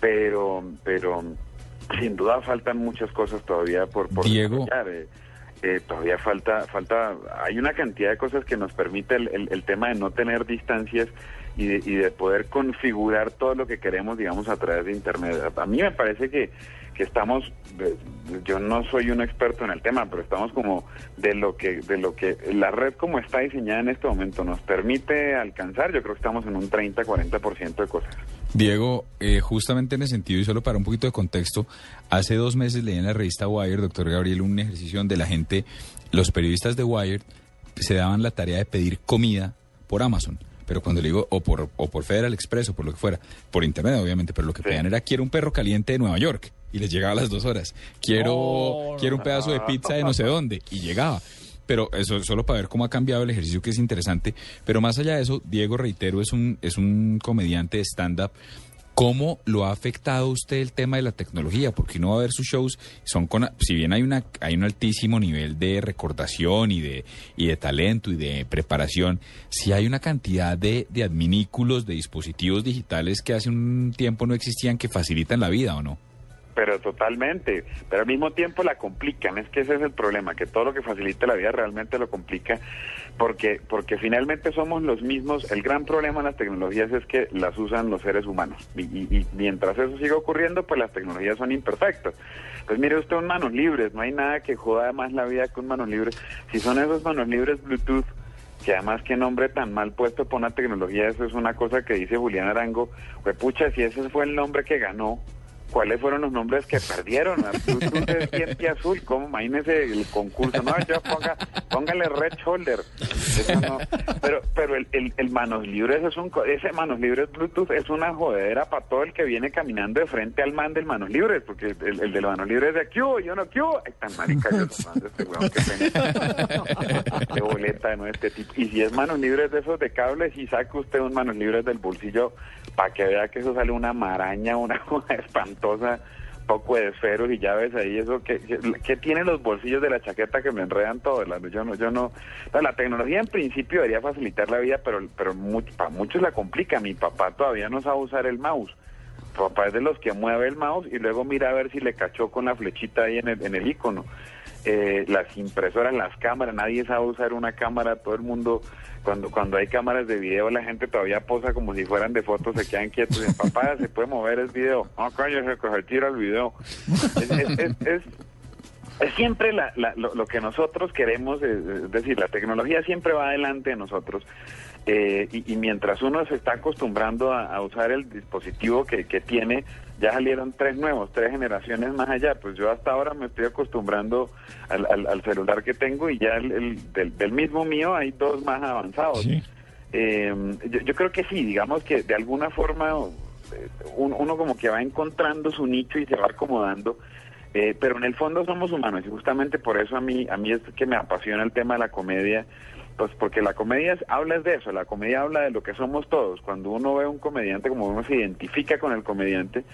Pero, pero sin duda faltan muchas cosas todavía por, por Diego. desarrollar, eh. Todavía falta, falta, hay una cantidad de cosas que nos permite el, el- el tema de no tener distancias y de, y de poder configurar todo lo que queremos, digamos, a través de Internet. A mí me parece que, que estamos, eh, yo no soy un experto en el tema, pero estamos como de lo que, de lo que la red como está diseñada en este momento nos permite alcanzar, yo creo que estamos en un 30-40% de cosas. Diego, eh, justamente en ese sentido, y solo para un poquito de contexto, hace dos meses leí en la revista Wired, doctor Gabriel, un ejercicio donde la gente, los periodistas de Wired, se daban la tarea de pedir comida por Amazon. Pero cuando le digo, o por, o por Federal Express, o por lo que fuera, por internet obviamente, pero lo que pedían era, quiero un perro caliente de Nueva York, y les llegaba a las dos horas. Quiero, Oh, quiero un pedazo de pizza de no sé dónde, y llegaba. Pero eso solo para ver cómo ha cambiado el ejercicio, que es interesante. Pero más allá de eso, Diego, reitero, es un, es un comediante de stand-up. ¿Cómo lo ha afectado usted el tema de la tecnología? Porque uno va a ver sus shows, son con, si bien hay una hay un altísimo nivel de recordación y de y de talento y de preparación, sí hay una cantidad de, de adminículos, de dispositivos digitales que hace un tiempo no existían que facilitan la vida, ¿o no? Pero totalmente, pero al mismo tiempo la complican, es que ese es el problema, que todo lo que facilita la vida realmente lo complica, porque, porque finalmente somos los mismos, el gran problema de las tecnologías es que las usan los seres humanos, y, y- y mientras eso siga ocurriendo, pues las tecnologías son imperfectas. Pues mire usted un manos libres, no hay nada que joda más la vida que un manos libres, si son esos manos libres Bluetooth, que además qué nombre tan mal puesto por una tecnología, eso es una cosa que dice Julián Arango, pues pucha, si ese fue el nombre que ganó, ¿Cuáles fueron los nombres que perdieron? Bluetooth es diente azul, ¿cómo? Imagínese el concurso. No, yo ponga, póngale red shoulder. Eso no. Pero, pero el, el, el manos libres es un, ese manos libres Bluetooth es una jodedera para todo el que viene caminando de frente al man del manos libres, porque el, el de los manos libres es de aquí, yo no, aquí, ay, tan marica, tomando este weón, qué pena. Qué boleta, ¿no? Este tipo. Y si es manos libres de esos de cables, y saque usted un manos libres del bolsillo para que vea que eso sale una maraña, una cosa espantosa, poco de esferos y llaves ahí, eso que, que, tiene los bolsillos de la chaqueta que me enredan todo, la- yo no, yo no, la tecnología en principio debería facilitar la vida, pero, pero para muchos la complica, mi papá todavía no sabe usar el mouse, papá es de los que mueve el mouse y luego mira a ver si le cachó con la flechita ahí en el, en el icono. Eh, las impresoras, las cámaras, nadie sabe usar una cámara, todo el mundo, cuando cuando hay cámaras de video, la gente todavía posa como si fueran de fotos, se quedan quietos, y papá, se puede mover el video, no, que se tira el video. Es, es- es- es- es siempre la- la- lo, lo que nosotros queremos, es, decir, la tecnología siempre va adelante de nosotros. eh, y, y mientras uno se está acostumbrando a, a usar el dispositivo que, que tiene, ya salieron tres nuevos, tres generaciones más allá. Pues yo hasta ahora me estoy acostumbrando al, al- al celular que tengo y ya el, el- del, del mismo mío hay dos más avanzados. Eh, yo, yo creo que sí, digamos que de alguna forma eh, un- uno como que va encontrando su nicho y se va acomodando. Eh, pero en el fondo somos humanos y justamente por eso a mí a mí es que me apasiona el tema de la comedia pues porque la comedia habla de eso la comedia habla de lo que somos todos. Cuando uno ve a un comediante como uno se identifica con el comediante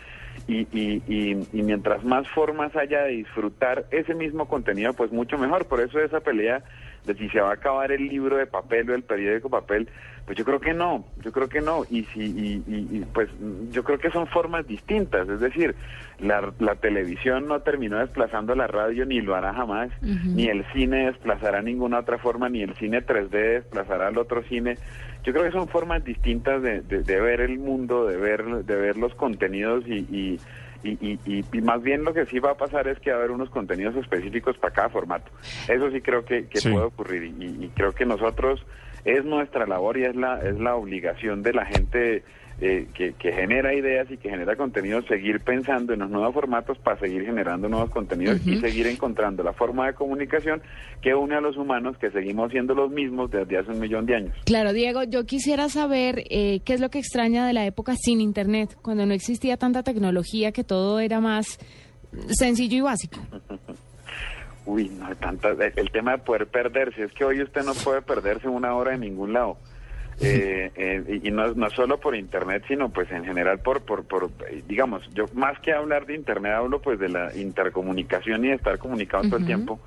y, y, y, y mientras más formas haya de disfrutar ese mismo contenido pues mucho mejor. Por eso esa pelea de si se va a acabar el libro de papel o el periódico papel pues yo creo que no, yo creo que no, y si, y, y- y, pues yo creo que son formas distintas, es decir, la, la televisión no terminó desplazando la radio ni lo hará jamás, ni el cine desplazará ninguna otra forma, ni el cine 3D desplazará al otro cine. Yo creo que son formas distintas de, de- de ver el mundo, de ver, de ver los contenidos y, y, Y, y, y- y más bien lo que sí va a pasar es que va a haber unos contenidos específicos para cada formato. Eso sí creo que, que Sí. puede ocurrir y, y creo que nosotros es nuestra labor y es la, es la obligación de la gente eh, que, que genera ideas y que genera contenidos, seguir pensando en los nuevos formatos para seguir generando nuevos contenidos y seguir encontrando la forma de comunicación que une a los humanos que seguimos siendo los mismos desde hace un millón de años. Claro, Diego, yo quisiera saber eh, qué es lo que extraña de la época sin Internet, cuando no existía tanta tecnología, que todo era más sencillo y básico. Uy, no, tanta, el tema de poder perderse, es que hoy usted no puede perderse una hora en ningún lado. Eh, eh, y no, no solo por internet, sino pues en general por, por, por, digamos, yo más que hablar de internet hablo pues de la intercomunicación y de estar comunicado todo el tiempo.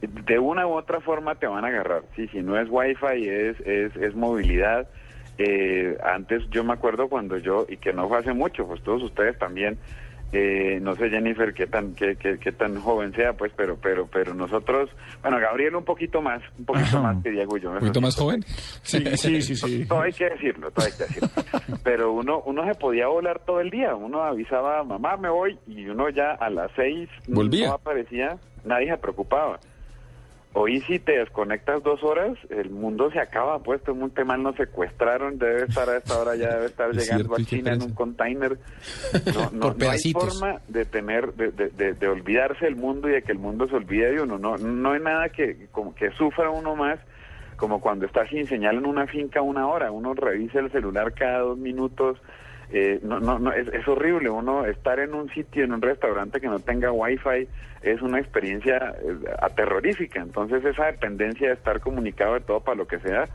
De una u otra forma te van a agarrar, sí, si no es wifi es, es, es movilidad. Eh, antes yo me acuerdo cuando yo, y que no fue hace mucho, pues todos ustedes también, eh, no sé Jennifer qué tan qué, qué, qué tan joven sea pues pero pero pero nosotros bueno Gabriel un poquito más un poquito más que Diego y yo ¿Un poquito más joven? Sí, sí, sí, sí. todo hay que decirlo todo hay que decirlo pero uno uno se podía volar todo el día uno avisaba mamá me voy y uno ya a las seis Volvía. no aparecía nadie se preocupaba Hoy si te desconectas dos horas, el mundo se acaba, pues todo un tema nos secuestraron, debe estar a esta hora ya debe estar Es llegando cierto, a China en un container. No, no, no hay forma de tener, de, de, de- de olvidarse del mundo y de que el mundo se olvide de uno. No, no hay nada que, como que sufra uno más como cuando está sin señal en una finca una hora. Uno revisa el celular cada dos minutos. Eh, no, no, no, es, es horrible. Uno estar en un sitio, en un restaurante que no tenga wifi, es una experiencia eh, aterrorífica. Entonces esa dependencia de estar comunicado de todo para lo que sea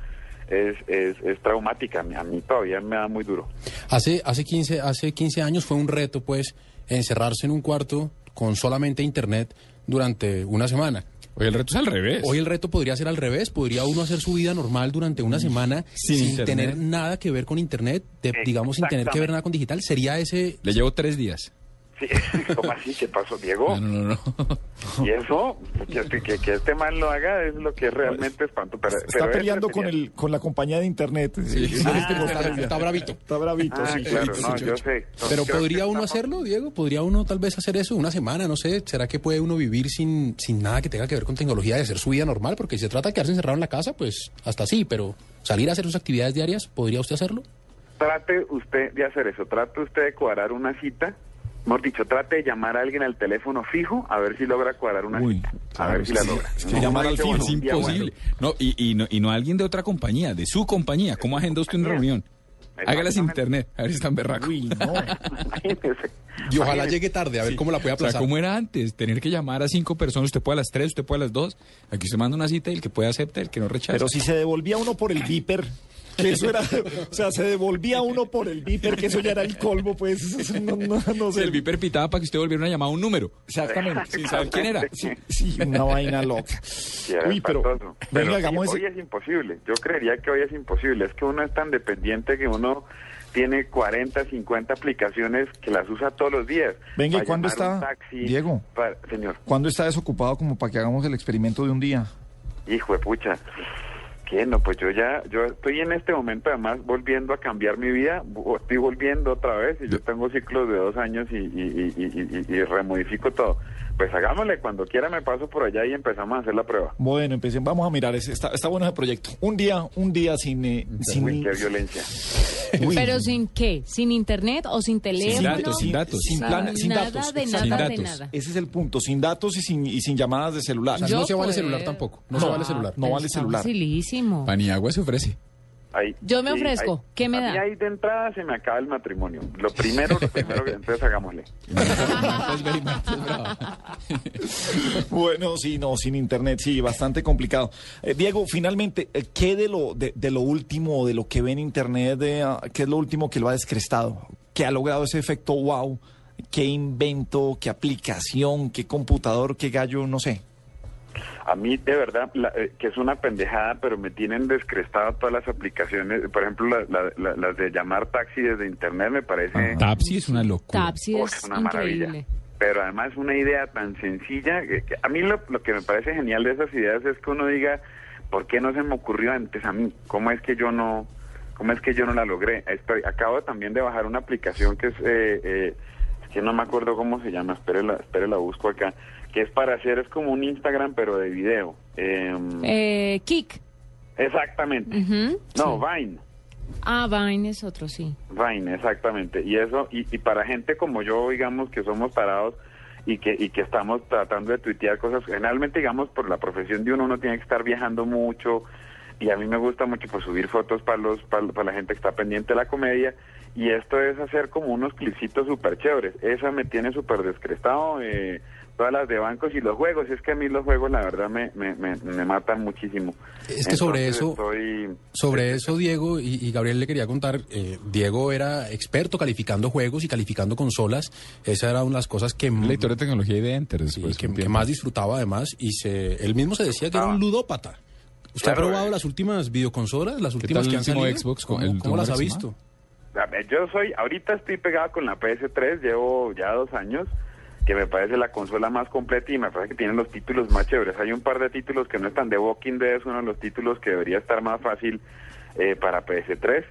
es, es, es traumática. A mí, todavía me da muy duro. Hace, hace, 15, hace 15 años fue un reto, pues, encerrarse en un cuarto con solamente internet durante una semana. Hoy el reto es al revés. Hoy el reto podría ser al revés. Podría uno hacer su vida normal durante una semana Sin tener nada que ver con internet, de- digamos, sin tener que ver nada con digital. Sería ese... Le llevo tres días. ¿Cómo así? ¿Qué pasó, Diego? No, no, no. Y eso, que, que, que este mal lo haga es lo que es realmente espanto. Pero, Está pero peleando con el con la compañía de internet. Sí, Sí, ah, este está- bravito. Está bravito, Ah, sí. claro, sí, no, sí. yo sé. Pero ¿podría uno estamos- hacerlo, Diego? ¿Podría uno tal vez hacer eso una semana? No sé. ¿Será que puede uno vivir sin, sin nada que tenga que ver con tecnología y hacer su vida normal? Porque si se trata de quedarse encerrado en la casa, pues hasta sí, pero salir a hacer sus actividades diarias, ¿podría usted hacerlo? Trate usted de hacer eso, trate usted de cuadrar una cita. Mejor dicho, trate de llamar a alguien al teléfono fijo a ver si logra cuadrar una Uy, cita. A ver si la logra. es que No, llamar al fijo Es imposible. No, y, y no, y no alguien de otra compañía, de su compañía. ¿Cómo agenda usted una reunión? Hágala sin internet, a ver si están berracos. Uy, no. Y ojalá llegue tarde, a ver cómo la puede O sea, aplazar. ¿cómo era antes? Tener que llamar a cinco personas, usted puede a las tres, usted puede a las dos. Aquí usted manda una cita y el que puede acepta, el que no rechaza. Pero si se devolvía uno por el viper, que eso era, o sea, se devolvía uno por el viper, que eso ya era el colmo, pues, eso no, no, sé. el viper pitaba para que usted volviera una llamada a un número. Exactamente. Sin saber quién era. Sí, sí, una vaina loca. Uy, pero, venga, Pero hagamos sí, ese- hoy es imposible. Yo creería que hoy es imposible. Es que uno es tan dependiente que uno tiene 40, 50 aplicaciones que las usa todos los días. Venga, ¿y cuándo llamar está, taxi, Diego? para- señor, ¿Cuándo está desocupado como para que hagamos el experimento de un día? hijo de pucha. ¿Qué? No, pues yo ya, yo estoy en este momento además volviendo a cambiar mi vida, estoy volviendo otra vez y yo tengo ciclos de dos años y- y- y remodifico todo. Pues hagámosle, cuando quiera me paso por allá y empezamos a hacer la prueba. Bueno, empecemos, vamos a mirar, ese- está, está bueno ese proyecto. Un día, un día sin... eh, sin Uy, qué violencia. Uy, Pero sin qué, sin internet o sin teléfono. datos, sin datos. Sin, Sin plan- sin nada datos. de nada Sin de datos. nada. Ese es el punto, sin datos y sin, y sin llamadas de celular. O sea, Yo no se vale celular tampoco. No, se vale celular. No vale celular. Facilísimo. Paniagua se ofrece. Ahí, Yo me ofrezco. ahí- ¿Qué me a da? mí ahí de entrada se me acaba el matrimonio. Lo primero, lo primero que entonces hagámosle. Bueno, sí, no, sin internet, sí, bastante complicado. Eh, Diego, finalmente, eh, ¿qué de lo, de, de lo último, de lo que ve en internet, de, ah, qué es lo último que lo ha descrestado? ¿Qué ha logrado ese efecto wow? ¿Qué invento, qué aplicación, qué computador, qué gallo, no sé? A mí, de verdad, la- eh, que es una pendejada, pero me tienen descrestado todas las aplicaciones. Por ejemplo, la- la- la- las de llamar taxi desde internet me parece Tapsi es una locura. Oh, es una maravilla. Pero además una idea tan sencilla. Que, que a mí lo, lo que me parece genial de esas ideas es que uno diga, ¿por qué no se me ocurrió antes a mí? ¿Cómo es que yo no, cómo es que yo no la logré? Estoy, acabo también de bajar una aplicación que es... eh, eh, que no me acuerdo cómo se llama, espere la, espere la busco acá, que es para hacer, es como un Instagram pero de video. Em, Eh, Kik. exactamente. No, sí. Vine. Ah, Vine es otro, sí. Vine, exactamente. Y eso, y, y para gente como yo, digamos, que somos parados y que, y que estamos tratando de tuitear cosas, generalmente, digamos, por la profesión de uno, uno tiene que estar viajando mucho, y a mí me gusta mucho pues subir fotos para los para, para la gente que está pendiente de la comedia, y esto es hacer como unos clipsitos súper chéveres. Esa me tiene súper descrestado, eh, todas las de bancos y los juegos, es que a mí los juegos la verdad me, me, me, me matan muchísimo. Es que sobre eso- estoy- Sobre eso, Diego, y, y Gabriel le quería contar, eh, Diego era experto calificando juegos y calificando consolas. Esa era una de las cosas que... Lector de tecnología y de Enter después. que, más disfrutaba además, y se, él mismo se decía que era un ludópata. ¿Usted Claro, ha probado eh. las últimas videoconsolas, las ¿Qué últimas tal que el han salido? Xbox con- ¿Cómo, el cómo las ha visto? A ver, Yo soy, ahorita estoy pegado con la PS3, llevo ya dos años, que me parece la consola más completa y me parece que tienen los títulos más chéveres. Hay un par de títulos que no están de Walking Dead, es uno de los títulos que debería estar más fácil eh, para PS3.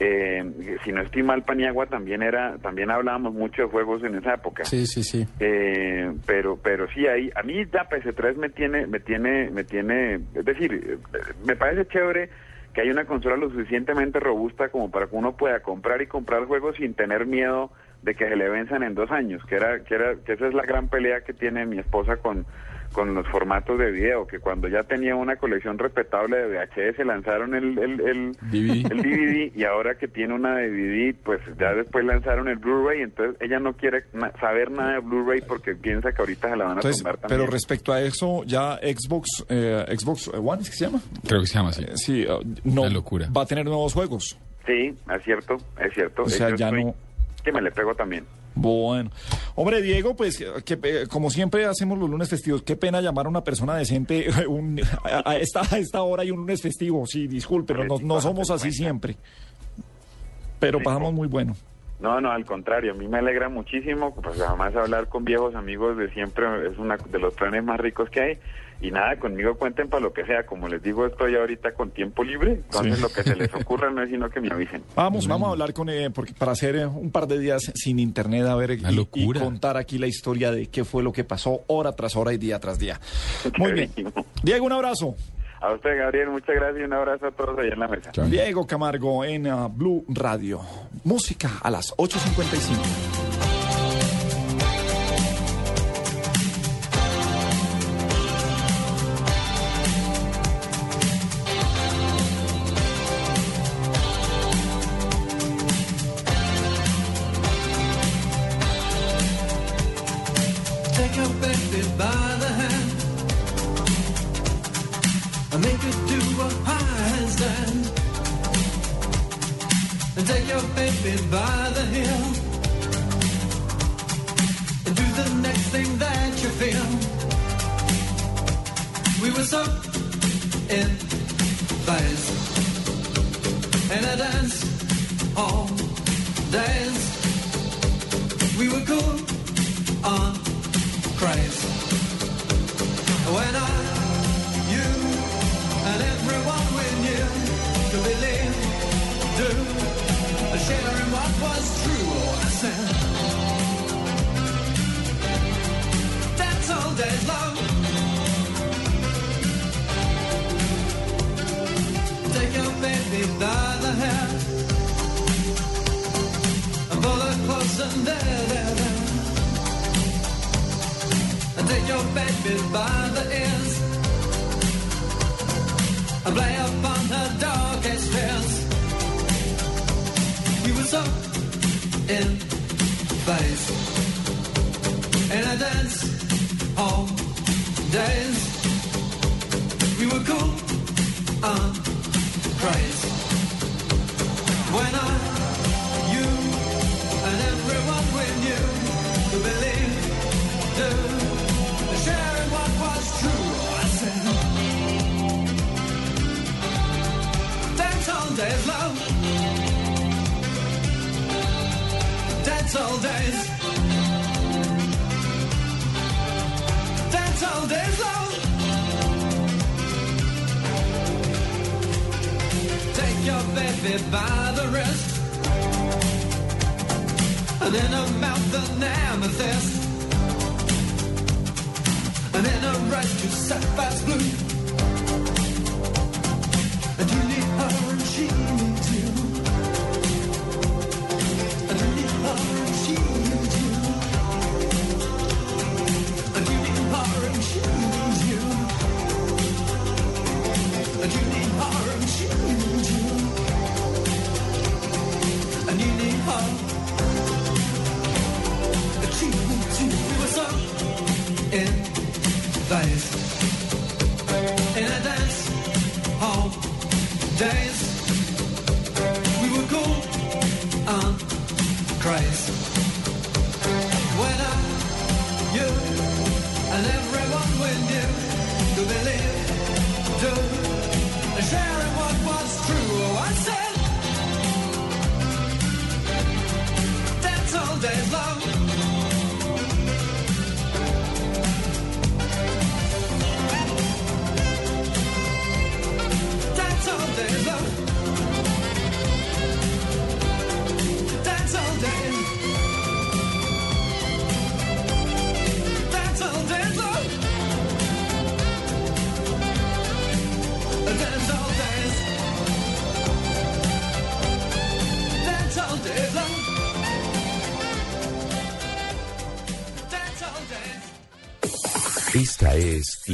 Eh, si no estoy mal, Paniagua también era, también hablábamos mucho de juegos en esa época. Sí, sí, sí. Eh, pero pero sí ahí a mí la PS3 me tiene me tiene me tiene es decir eh, me parece chévere que hay una consola lo suficientemente robusta como para que uno pueda comprar y comprar juegos sin tener miedo de que se le venzan en dos años que era que era que esa es la gran pelea que tiene mi esposa con con los formatos de video que cuando ya tenía una colección respetable de VHS lanzaron el el, el, DVD. el DVD y ahora que tiene una DVD, pues ya después lanzaron el Blu-ray, entonces ella no quiere na- saber nada de Blu-ray porque piensa que ahorita se la van a Entonces, tumbar también. pero respecto a eso, ya Xbox, eh, Xbox One, ¿es que se llama? Creo que se llama así. Sí, eh, no, Una locura. va a tener nuevos juegos. Sí, es cierto, es cierto. O sea, Yo ya no- Que me le pego también. Bueno, hombre Diego, pues que, eh, como siempre hacemos los lunes festivos, qué pena llamar a una persona decente un- a, a esta, a esta hora y un lunes festivo. Sí, disculpen, no, no somos así siempre, pero pasamos muy bueno. No, no, al contrario, a mí me alegra muchísimo, pues además hablar con viejos amigos de siempre es uno de los planes más ricos que hay. Y nada, conmigo cuenten para lo que sea. Como les digo, estoy ahorita con tiempo libre, entonces Sí. lo que se les ocurra no es sino que me avisen. Vamos, vamos a hablar con eh, porque para hacer eh, un par de días sin internet, a ver y, y contar aquí la historia de qué fue lo que pasó hora tras hora y día tras día. Muy bien. Diego, un abrazo. A usted, Gabriel, muchas gracias y un abrazo a todos ahí en la mesa. Diego Camargo en ah, Blue Radio. Música a las 8.55. play upon her darkest fears. You were so in phase in a dance all days. We were cool on craze when I, love. Dance all days. Dance all days, love. Take your baby by the wrist and in her mouth an amethyst. And in a red to sapphire's blue. weißt.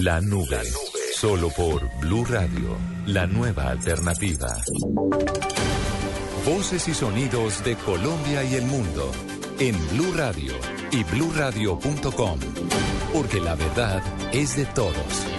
La Nube. Solo por Blue Radio, la nueva alternativa. Voces y sonidos de Colombia y el mundo en Blue Radio y bluradio.com. Porque la verdad es de todos.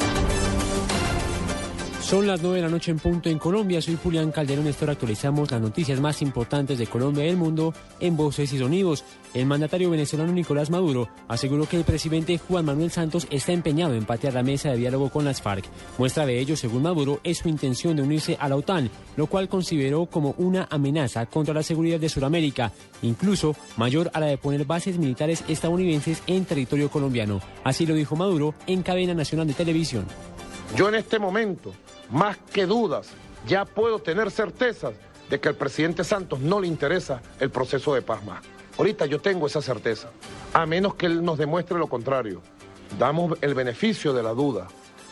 Son las 9 de la noche en punto en Colombia. Soy Julián Calderón. Esto actualizamos las noticias más importantes de Colombia y el mundo en voces y sonidos. El mandatario venezolano Nicolás Maduro aseguró que el presidente Juan Manuel Santos está empeñado en patear la mesa de diálogo con las FARC. Muestra de ello, según Maduro, es su intención de unirse a la OTAN, lo cual consideró como una amenaza contra la seguridad de Sudamérica, incluso mayor a la de poner bases militares estadounidenses en territorio colombiano. Así lo dijo Maduro en cadena nacional de televisión. Yo en este momento, más que dudas, ya puedo tener certezas de que al presidente Santos no le interesa el proceso de paz más. Ahorita yo tengo esa certeza, a menos que él nos demuestre lo contrario. Damos el beneficio de la duda.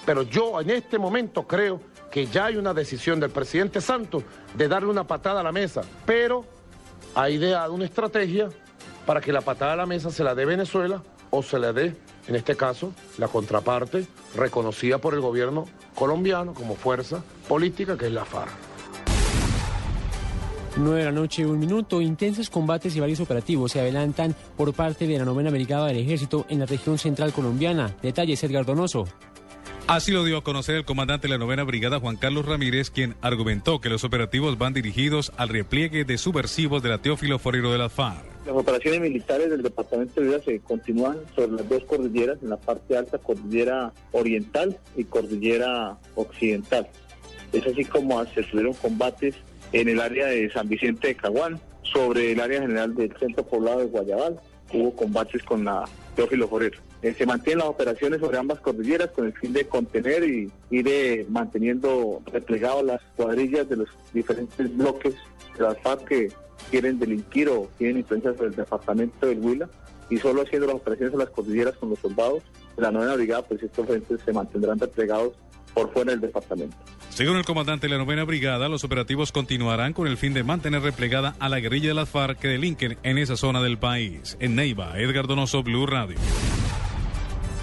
Pero yo en este momento creo que ya hay una decisión del presidente Santos de darle una patada a la mesa, pero ha ideado una estrategia para que la patada a la mesa se la dé Venezuela o se la dé, en este caso, la contraparte reconocida por el gobierno colombiano como fuerza política, que es la FARC. 9 de la noche, un minuto. Intensos combates y varios operativos se adelantan por parte de la novena brigada del ejército en la región central colombiana. Detalles, Edgar Donoso. Así lo dio a conocer el comandante de la novena brigada, Juan Carlos Ramírez, quien argumentó que los operativos van dirigidos al repliegue de subversivos de la Teófilo Forero de la FARC. Las operaciones militares del departamento de Vida se continúan sobre las dos cordilleras, en la parte alta, cordillera oriental y cordillera occidental. Es así como se tuvieron combates en el área de San Vicente de Caguán, sobre el área general del centro poblado de Guayabal. Hubo combates con la Teófilo Forero. Eh, se mantienen las operaciones sobre ambas cordilleras con el fin de contener y ir manteniendo replegados las cuadrillas de los diferentes bloques de las FARC que quieren delinquir o tienen influencia sobre el departamento del Huila y solo haciendo las operaciones en las cordilleras con los soldados de la novena brigada, pues estos frentes se mantendrán replegados por fuera del departamento. Según el comandante de la novena brigada, los operativos continuarán con el fin de mantener replegada a la guerrilla de las FARC que delinquen en esa zona del país. En Neiva, Edgar Donoso, Blue Radio.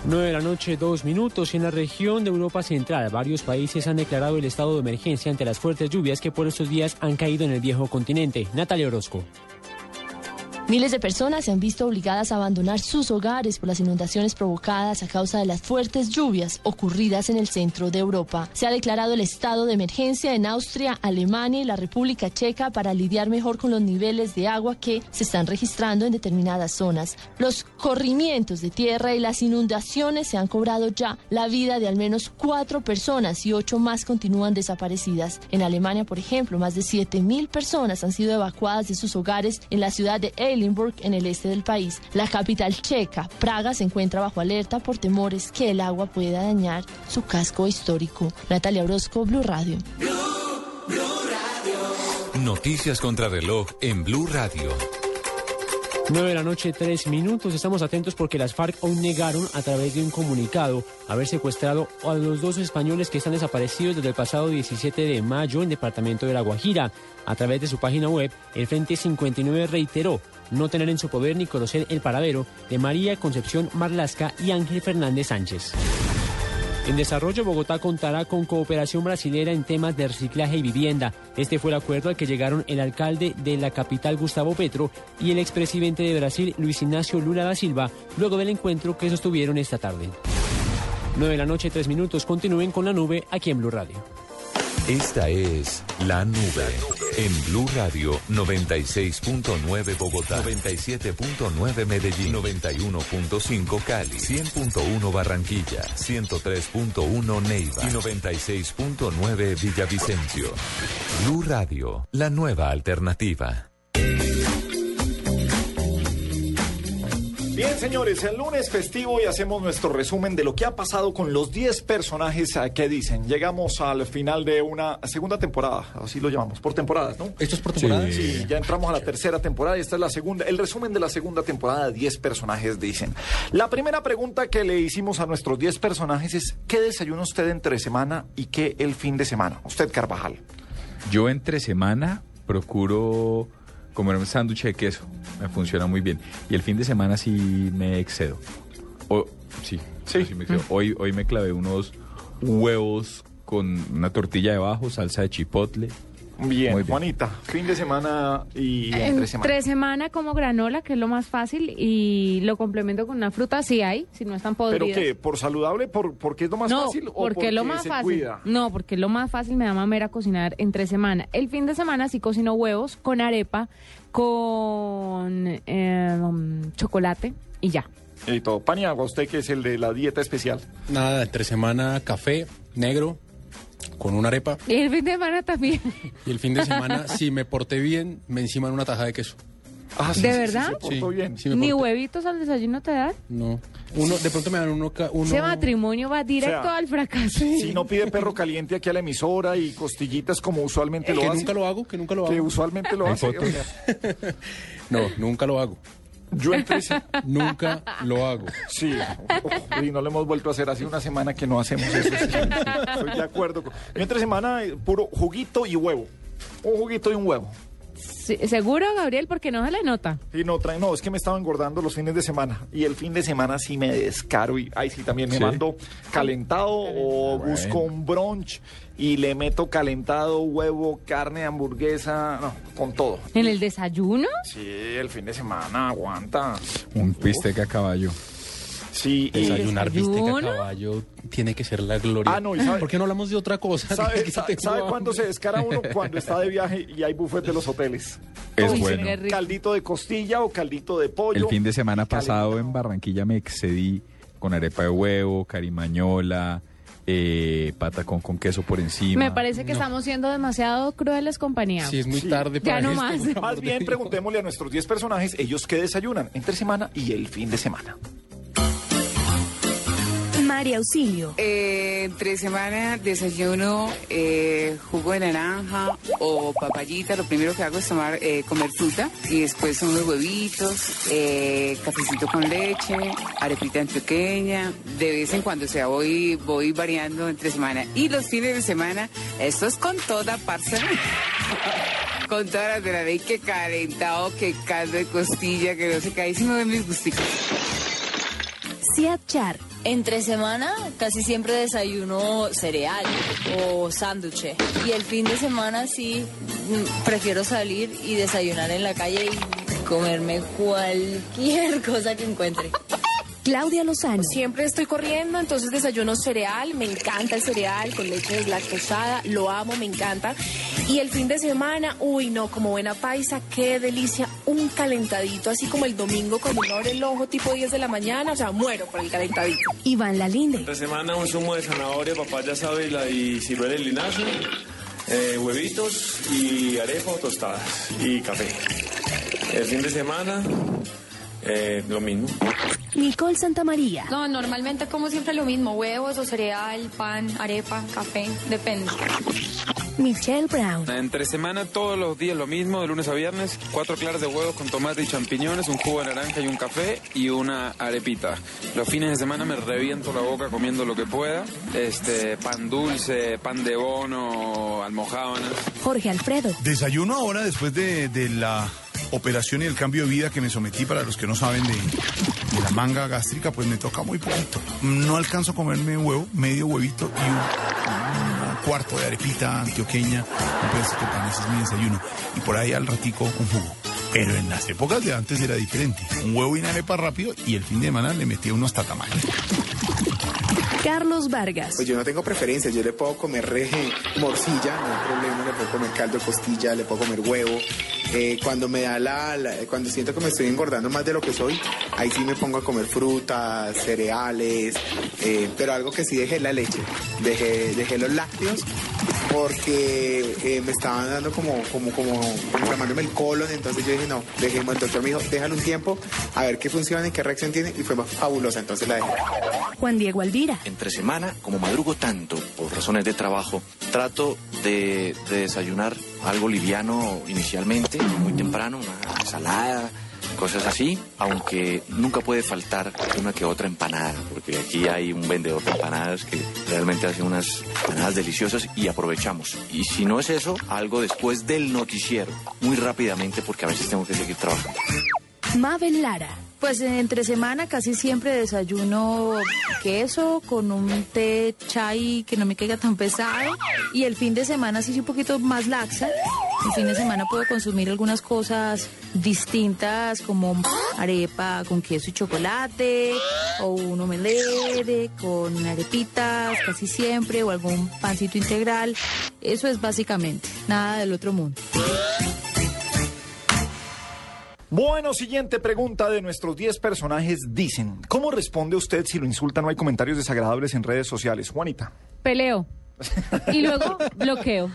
9 de la noche, dos minutos. En la región de Europa Central, varios países han declarado el estado de emergencia ante las fuertes lluvias que por estos días han caído en el viejo continente. Natalia Orozco. Miles de personas se han visto obligadas a abandonar sus hogares por las inundaciones provocadas a causa de las fuertes lluvias ocurridas en el centro de Europa. Se ha declarado el estado de emergencia en Austria, Alemania y la República Checa para lidiar mejor con los niveles de agua que se están registrando en determinadas zonas. Los corrimientos de tierra y las inundaciones se han cobrado ya la vida de al menos cuatro personas y ocho más continúan desaparecidas. En Alemania, por ejemplo, más de 7.000 personas han sido evacuadas de sus hogares en la ciudad de Eilenburg, en el este del país. La capital checa, Praga, se encuentra bajo alerta por temores que el agua pueda dañar su casco histórico. Natalia Orozco, Blue Radio. Noticias contra reloj en Blue Radio. 9 de la noche, 3 minutos. Estamos atentos porque las FARC hoy negaron a través de un comunicado haber secuestrado a los dos españoles que están desaparecidos desde el pasado 17 de mayo en el departamento de La Guajira. A través de su página web, el Frente 59 reiteró no tener en su poder ni conocer el paradero de María Concepción Marlasca y Ángel Fernández Sánchez. En desarrollo, Bogotá contará con cooperación brasilera en temas de reciclaje y vivienda. Este fue el acuerdo al que llegaron el alcalde de la capital, Gustavo Petro, y el expresidente de Brasil, Luis Ignacio Lula da Silva, luego del encuentro que sostuvieron esta tarde. 9 de la noche, 3 minutos. Continúen con la nube aquí en Blue Radio. Esta es La Nube en Blue Radio 96.9 Bogotá, 97.9 Medellín, 91.5 Cali, 100.1 Barranquilla, 103.1 Neiva y 96.9 Villavicencio. Blue Radio, la nueva alternativa. Bien, señores, el lunes festivo y hacemos nuestro resumen de lo que ha pasado con los 10 personajes eh, que dicen. Llegamos al final de una segunda temporada, así lo llamamos, por temporadas, ¿no? ¿Esto es por temporadas? Sí, ya entramos a la tercera temporada y esta es la segunda, el resumen de la segunda temporada, 10 personajes dicen. La primera pregunta que le hicimos a nuestros 10 personajes es, ¿qué desayuna usted entre semana y qué el fin de semana? Usted, Carvajal. Yo entre semana procuro comer un sándwich de queso. Me funciona muy bien. Y el fin de semana sí me excedo. O, sí, sí. me excedo. Hoy, hoy me clavé unos huevos con una tortilla debajo, salsa de chipotle. Bien, Muy bien. Juanita, fin de semana y entre Entre semana. semana como granola, que es lo más fácil, y lo complemento con una fruta, si hay, si no están ¿Pero podridas. qué? ¿Por saludable? ¿Por, ¿Porque es lo más no, fácil? ¿O porque es lo más se fácil. cuida? No, porque es lo más fácil me da mamera cocinar entre semana. El fin de semana sí cocino huevos con arepa, con eh, chocolate y ya. Y todo. Paniagua, usted que es el de la dieta especial. Nada, entre semana café negro con una arepa Y el fin de semana también. y el fin de semana, si me porté bien, me enciman una taja de queso. Ah, sí, ¿De sí, sí, verdad? se portó bien. sí Ni huevitos al desayuno te dan. No. Uno, de pronto me dan uno, uno Ese matrimonio va directo O sea, al fracaso. Si no pide perro caliente aquí a la emisora y costillitas como usualmente lo que hace. nunca lo hago, que nunca lo hago. Que usualmente lo hace. fotos. o sea, No, nunca lo hago. Yo entre se- Nunca lo hago. Sí, y no lo hemos vuelto a hacer hace una semana que no hacemos eso. estoy de acuerdo. Yo entre semana eh, puro juguito y huevo. Un juguito y un huevo. Sí, ¿Seguro, Gabriel? Porque no se le nota. Y no, trae, no, es que me estaba engordando los fines de semana. Y el fin de semana sí me descaro. Y ahí sí también me ¿Sí? mando calentado o Bueno. busco un brunch y le meto calentado, huevo, carne, hamburguesa, no, con todo. ¿En el desayuno? Sí, el fin de semana aguanta. Un bistec a caballo. Sí, Desayunar bistec a caballo tiene que ser la gloria. Ah, no, ¿y sabe- ¿Por qué no hablamos de otra cosa? ¿Sabe, cuándo se descara uno? Cuando está de viaje y hay buffet de los hoteles. Es bueno. Caldito de costilla o caldito de pollo. El fin de semana pasado en Barranquilla me excedí con arepa de huevo, carimañola, eh, patacón con queso por encima. Me parece que estamos siendo demasiado crueles compañía. Sí, es muy Sí. tarde Ya no más. Más bien preguntémosle a nuestros 10 personajes, ellos qué desayunan entre semana y el fin de semana. María Auxilio. Eh, entre semana desayuno eh, jugo de naranja o papayita. Lo primero que hago es tomar, eh, comer fruta y después unos huevitos, eh, cafecito con leche, arepita en pequeña. De vez en cuando, sea, voy, voy variando entre semana. Y los fines de semana, esto es con toda parce. con todas las de la ley, que calentado, que caldo de costilla, que no sé qué. Ahí sí me ven mis gusticos. Entre semana casi siempre desayuno cereal o sándwich. Y el fin de semana sí mm, prefiero salir y desayunar en la calle y comerme cualquier cosa que encuentre. Claudia Lozano. Siempre estoy corriendo, entonces desayuno cereal, me encanta el cereal con leche deslactosada, lo amo, me encanta. Y el fin de semana, uy no, como buena paisa, qué delicia, un calentadito, así como el domingo cuando uno abre el ojo tipo 10 de la mañana, o sea, muero por el calentadito. Iván Lalinde. Esta semana un zumo de zanahoria, papaya sábila y ciruela y linaza, eh, huevitos y arepa o tostadas y café. El fin de semana, eh, lo mismo. Nicole Santamaría. No, normalmente como siempre lo mismo, huevos o cereal, pan, arepa, café, depende. Michelle Brown. Entre semana todos los días lo mismo, de lunes a viernes, cuatro claras de huevos con tomate y champiñones, un jugo de naranja y un café y una arepita. Los fines de semana me reviento la boca comiendo lo que pueda, este pan dulce, pan de bono, almojábanas. Jorge Alfredo. Desayuno ahora después de, de la operación y el cambio de vida que me sometí, para los que no saben de, la manga gástrica, pues me toca muy poquito. No alcanzo a comerme huevo, medio huevito y un, cuarto de arepita antioqueña, un pedacito de pan, ese es mi desayuno. Y por ahí al ratico un jugo. Pero en las épocas de antes era diferente. Un huevo y una arepa rápido y el fin de semana le metía unos tatamales. Carlos Vargas. Pues yo no tengo preferencias, yo le puedo comer reje, morcilla, no hay problema, le puedo comer caldo de costilla, le puedo comer huevo. Eh, cuando me da la, cuando siento que me estoy engordando más de lo que soy, ahí sí me pongo a comer frutas, cereales, eh, pero algo que sí dejé la leche, dejé, dejé los lácteos porque eh, me estaban dando como, como, como, como inflamándome el colon, entonces yo dije no, dejemos, el doctor me dijo, déjalo un tiempo, a ver qué funciona y qué reacción tiene, y fue fabulosa, entonces la dejé. Juan Diego Alvira. Entre semana, como madrugo tanto por razones de trabajo, trato de, de desayunar algo liviano inicialmente, muy temprano, una ensalada, cosas así, aunque nunca puede faltar una que otra empanada, porque aquí hay un vendedor de empanadas que realmente hace unas empanadas deliciosas y aprovechamos. Y si no es eso, algo después del noticiero, muy rápidamente porque a veces tengo que seguir trabajando. Mabel Lara. Pues entre semana casi siempre desayuno queso con un té chai que no me caiga tan pesado y el fin de semana sí soy un poquito más laxa. El fin de semana puedo consumir algunas cosas distintas como arepa con queso y chocolate o un omelette con arepitas casi siempre o algún pancito integral. Eso es básicamente, nada del otro mundo. Bueno, siguiente pregunta de nuestros 10 personajes dicen, ¿cómo responde usted si lo insulta no hay comentarios desagradables en redes sociales? Juanita. Peleo. Y luego bloqueo.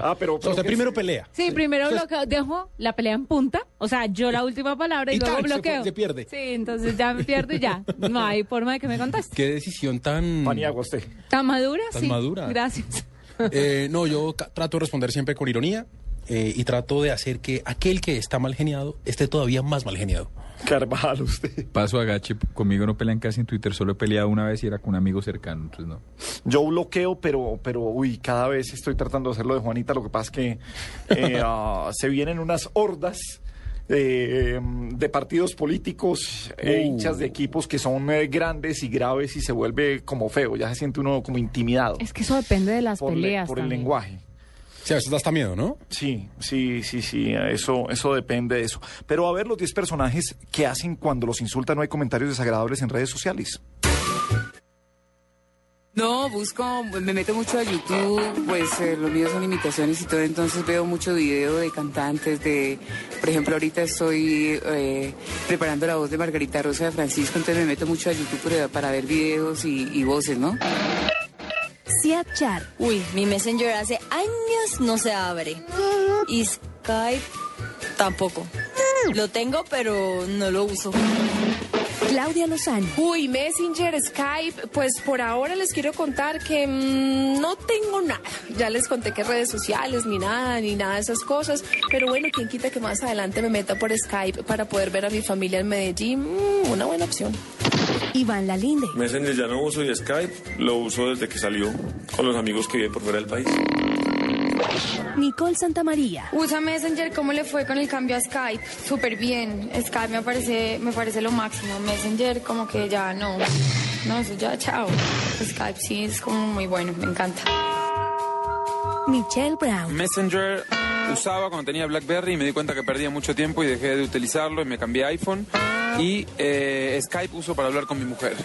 Ah, pero... O sea, primero pelea. Sí, primero bloqueo, dejo la pelea en punta, o sea, yo la última palabra y, Y luego tal, se bloqueo. fue- se pierde. Sí, entonces ya me pierdo y ya. No hay forma de que me conteste. Qué decisión tan... Paniagua usted. ¿Tan madura? Tan sí. madura. Gracias. Eh, no, yo trato de responder siempre con ironía eh, y trato de hacer que aquel que está mal geniado esté todavía más mal geniado. Carvajal, usted. Paso a Gache, conmigo no pelean casi en Twitter, solo he peleado una vez y era con un amigo cercano, entonces no. Yo bloqueo, pero, pero, uy, cada vez estoy tratando de hacerlo de Juanita. Lo que pasa es que eh, ah, se vienen unas hordas eh, de partidos políticos, e Uh. hinchas de equipos que son eh, grandes y graves y se vuelve como feo. Ya se siente uno como intimidado Es que eso depende de las por, le- peleas. por el lenguaje. Sí, a veces da hasta miedo, ¿no? Sí, sí, sí, sí, eso, eso depende de eso. Pero a ver los 10 personajes que hacen cuando los insultan no hay comentarios desagradables en redes sociales. No, busco, me meto mucho a YouTube, pues eh, los míos son imitaciones y todo, entonces veo mucho video de cantantes, de, por ejemplo, ahorita estoy eh, preparando la voz de Margarita Rosa de Francisco, entonces me meto mucho a YouTube para, para ver videos y, y voces, ¿no? Siat Char. Uy, mi Messenger hace años no se abre. Y Skype tampoco. Lo tengo, pero no lo uso. Claudia Lozano. Uy, Messenger, Skype, pues por ahora les quiero contar que mm, no tengo nada. Ya les conté que redes sociales, ni nada, ni nada de esas cosas. Pero bueno, quien quita que más adelante me meta por Skype para poder ver a mi familia en Medellín. Mm, una buena opción. Iván Lalinde. Messenger ya no uso y Skype lo uso desde que salió con los amigos que viven por fuera del país. Nicole Santamaría. Usa Messenger, ¿cómo le fue con el cambio a Skype? Súper bien. Skype me parece, me parece lo máximo. Messenger como que ya no. No, eso ya, chao. Skype sí es como muy bueno, me encanta. Michelle Brown. Messenger usaba cuando tenía BlackBerry y me di cuenta que perdía mucho tiempo y dejé de utilizarlo y me cambié a iPhone. Y eh, Skype uso para hablar con mi mujer.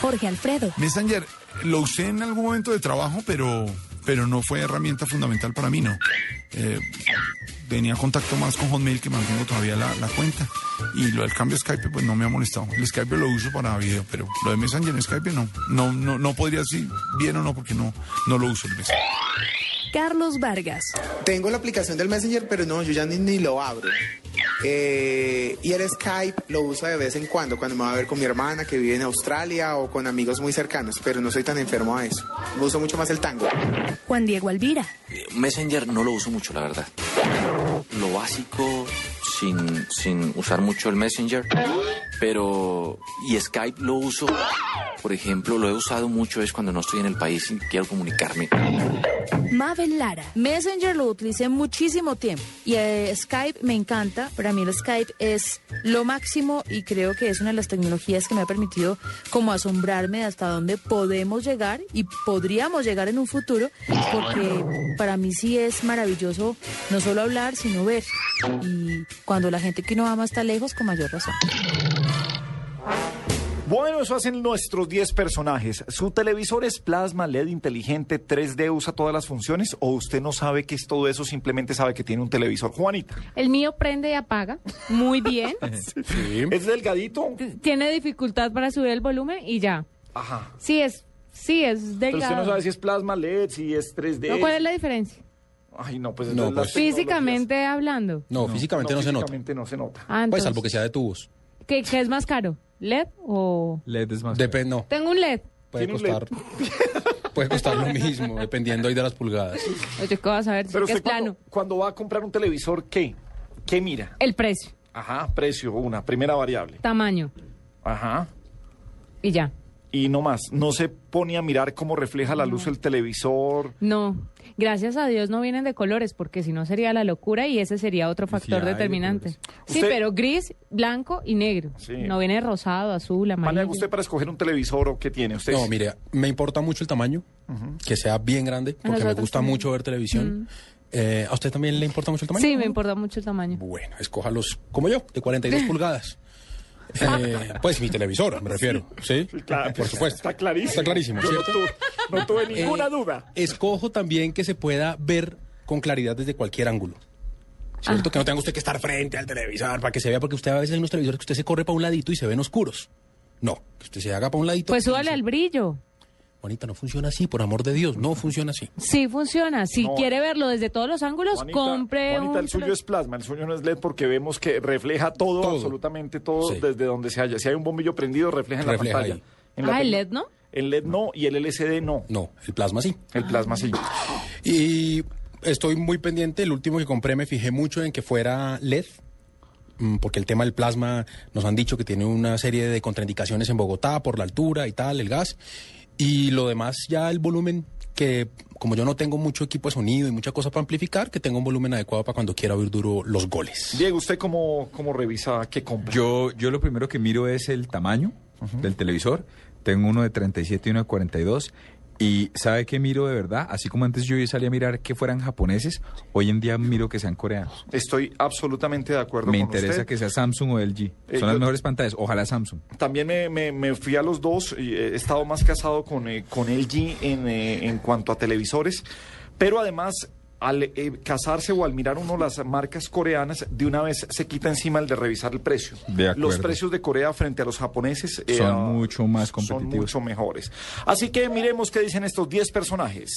Jorge Alfredo. Messenger lo usé en algún momento de trabajo, pero, pero no fue herramienta fundamental para mí, no. Eh, tenía contacto más con Hotmail, que mantengo todavía la, la cuenta. Y lo del cambio de Skype, pues no me ha molestado. El Skype lo uso para video, pero lo de Messenger en Skype no. No, no, no podría decir bien o no, porque no, no lo uso el Messenger. Carlos Vargas. Tengo la aplicación del Messenger, pero no, yo ya ni, ni lo abro. Eh, y el Skype lo uso de vez en cuando, cuando me va a ver con mi hermana que vive en Australia o con amigos muy cercanos, pero no soy tan enfermo a eso. Uso mucho más el tango. Juan Diego Alvira. Messenger no lo uso mucho, la verdad. Lo básico, sin, sin usar mucho el Messenger, pero... Y Skype lo uso, por ejemplo, lo he usado mucho es cuando no estoy en el país y quiero comunicarme. Mabel Lara. Messenger lo utilicé muchísimo tiempo y eh, Skype me encanta. Para mí el Skype es lo máximo y creo que es una de las tecnologías que me ha permitido como asombrarme de hasta dónde podemos llegar y podríamos llegar en un futuro porque para mí sí es maravilloso no solo hablar sino ver y cuando la gente que uno ama está lejos con mayor razón. Bueno, eso hacen nuestros 10 personajes. ¿Su televisor es plasma, LED inteligente, 3D, usa todas las funciones? ¿O usted no sabe qué es todo eso, simplemente sabe que tiene un televisor? Juanita. El mío prende y apaga muy bien. ¿Es delgadito? Tiene dificultad para subir el volumen y ya. Ajá. Sí, es, sí, es Pero delgado. usted no sabe si es plasma, LED, si es 3D. ¿No, ¿Cuál es la diferencia? Ay, no, pues... No, pues- Físicamente hablando. No, físicamente no, se nota. Físicamente no se nota. Ah, Pues salvo que sea de tubos. ¿Qué, qué es más caro? ¿LED o...? LED es más. Depende, no. Tengo un LED. Puede Tiene un costar, puede costar lo mismo, dependiendo ahí de las pulgadas. Oye, ¿qué vas a ver? Pero que es usted cuando, plano. cuando va a comprar un televisor, ¿qué? ¿Qué mira? El precio, Ajá, precio, una, primera variable. tamaño Ajá. y ya. Y no más, no se pone a mirar cómo refleja la luz el televisor. No, gracias a Dios no vienen de colores, porque si no sería la locura y ese sería otro factor determinante. Sí, Usted- pero gris, blanco y negro. Sí. No viene rosado, azul, amarillo. usted para escoger un televisor o qué tiene usted? No, mire, me importa mucho el tamaño, que sea bien grande, porque me gusta también. mucho ver televisión. Eh, ¿A usted también le importa mucho el tamaño? Sí, me importa mucho el tamaño. Bueno, escójalos como yo, de 42 pulgadas. Eh, pues mi televisor, me refiero. ¿Sí? Claro, Por supuesto. Está clarísimo. Está clarísimo, Yo ¿cierto? tuve- no tuve ninguna Eh, duda. Escojo también que se pueda ver con claridad desde cualquier ángulo. ¿Cierto? Que no tenga usted que estar frente al televisor para que se vea, porque usted a veces en los televisores que usted se corre para un ladito y se ven oscuros. No, que usted se haga para un ladito. Pues y súbale al brillo. Juanita, no funciona así, por amor de Dios, no funciona así. Sí funciona. Si No. quiere verlo desde todos los ángulos, Juanita, compre Juanita, un... el suyo es plasma, el suyo no es LED porque vemos que refleja todo, Todo. absolutamente todo, Sí. desde donde se haya. Si hay un bombillo prendido, refleja en Refleja la pantalla. ahí. En la Ah, el LED, ¿no? El LED no y el LCD no. No, el plasma sí. El plasma sí. Y estoy muy pendiente, el último que compré me fijé mucho en que fuera LED, mm, porque el tema del plasma nos han dicho que tiene una serie de contraindicaciones en Bogotá por la altura y tal, el gas. Y lo demás ya el volumen, que como yo no tengo mucho equipo de sonido y mucha cosa para amplificar, que tenga un volumen adecuado para cuando quiera oír duro los goles. Diego, ¿usted cómo, cómo revisa qué compra? Yo, yo lo primero que miro es el tamaño del televisor. Tengo uno de 37 y uno de 42. Y ¿sabe qué miro de verdad? Así como antes yo salía a mirar que fueran japoneses, hoy en día miro que sean coreanos. Estoy absolutamente de acuerdo Me con interesa usted. que sea Samsung o LG. Eh, Son las mejores pantallas. Ojalá Samsung. También me, me- me fui a los dos y he estado más casado con, eh, con LG en, eh, en cuanto a televisores, pero además al eh, casarse o al mirar uno las marcas coreanas, de una vez se quita encima el de revisar el precio. De acuerdo. Los precios de Corea frente a los japoneses eh, Son mucho más son competitivos. mucho mejores. Así que miremos qué dicen estos 10 personajes.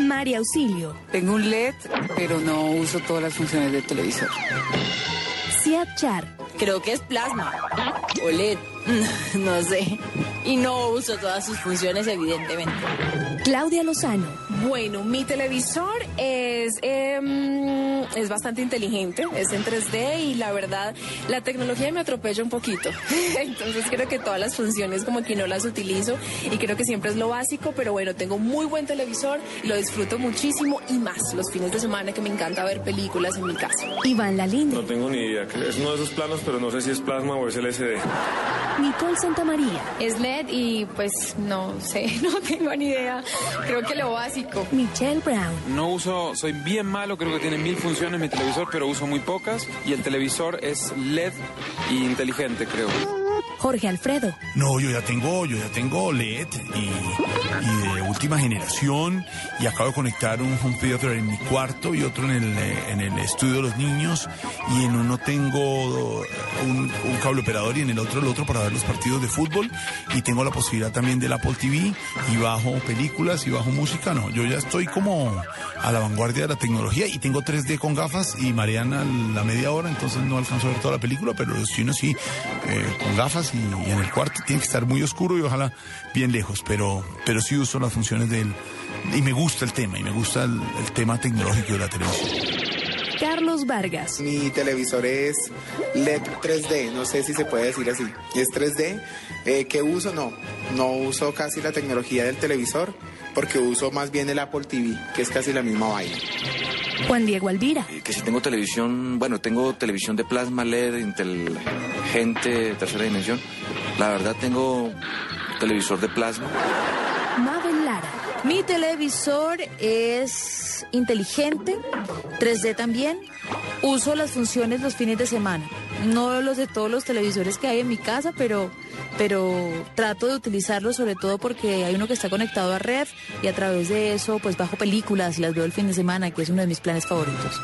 María Auxilio. Tengo un LED, pero no uso todas las funciones del televisor. Siad Char. Creo que es plasma. O No sé. Y no uso todas sus funciones, evidentemente. Claudia Lozano. Bueno, mi televisor es, em, es bastante inteligente, es en 3D y la verdad la tecnología me atropella un poquito. Entonces creo que todas las funciones como que no las utilizo y creo que siempre es lo básico, pero bueno, tengo muy buen televisor y lo disfruto muchísimo y más los fines de semana que me encanta ver películas en mi casa. Iván Lalinde. No tengo ni idea. Es uno de esos planos, pero no sé si es plasma o es LCD. Nicole Santamaría. Es LED y pues no sé, no tengo ni idea. Creo que lo básico. Michelle Brown. No uso, soy bien malo, creo que tiene mil funciones mi televisor, pero uso muy pocas. Y el televisor es LED y inteligente, creo. Jorge Alfredo. No, yo ya tengo, yo ya tengo LED y, de última generación y acabo de conectar un home theater en mi cuarto y otro en el, eh, en el estudio de los niños y en uno tengo un, un cable operador y en el otro el otro para ver los partidos de fútbol y tengo la posibilidad también del Apple TV y bajo películas y bajo música. No, yo ya estoy como a la vanguardia de la tecnología y tengo 3D con gafas y Mariana la media hora, entonces no alcanzo a ver toda la película, pero los chinos sí, eh, con gafas y, y en el cuarto tiene que estar muy oscuro y ojalá bien lejos, pero, pero sí uso las funciones del... Y me gusta el tema, y me gusta el, el tema tecnológico de la televisión. Carlos Vargas. Mi televisor es LED 3D, no sé si se puede decir así. Es 3D. Eh, ¿Qué uso? No, no uso casi la tecnología del televisor porque uso más bien el Apple TV, que es casi la misma vaina. Juan Diego Alvira. Que si tengo televisión, bueno, tengo televisión de plasma LED, inteligente, tercera dimensión. La verdad tengo televisor de plasma. Mi televisor es inteligente, 3D también. Uso las funciones los fines de semana. No los de todos los televisores que hay en mi casa, pero, pero trato de utilizarlos sobre todo porque hay uno que está conectado a red y a través de eso pues bajo películas y las veo el fin de semana, que es uno de mis planes favoritos.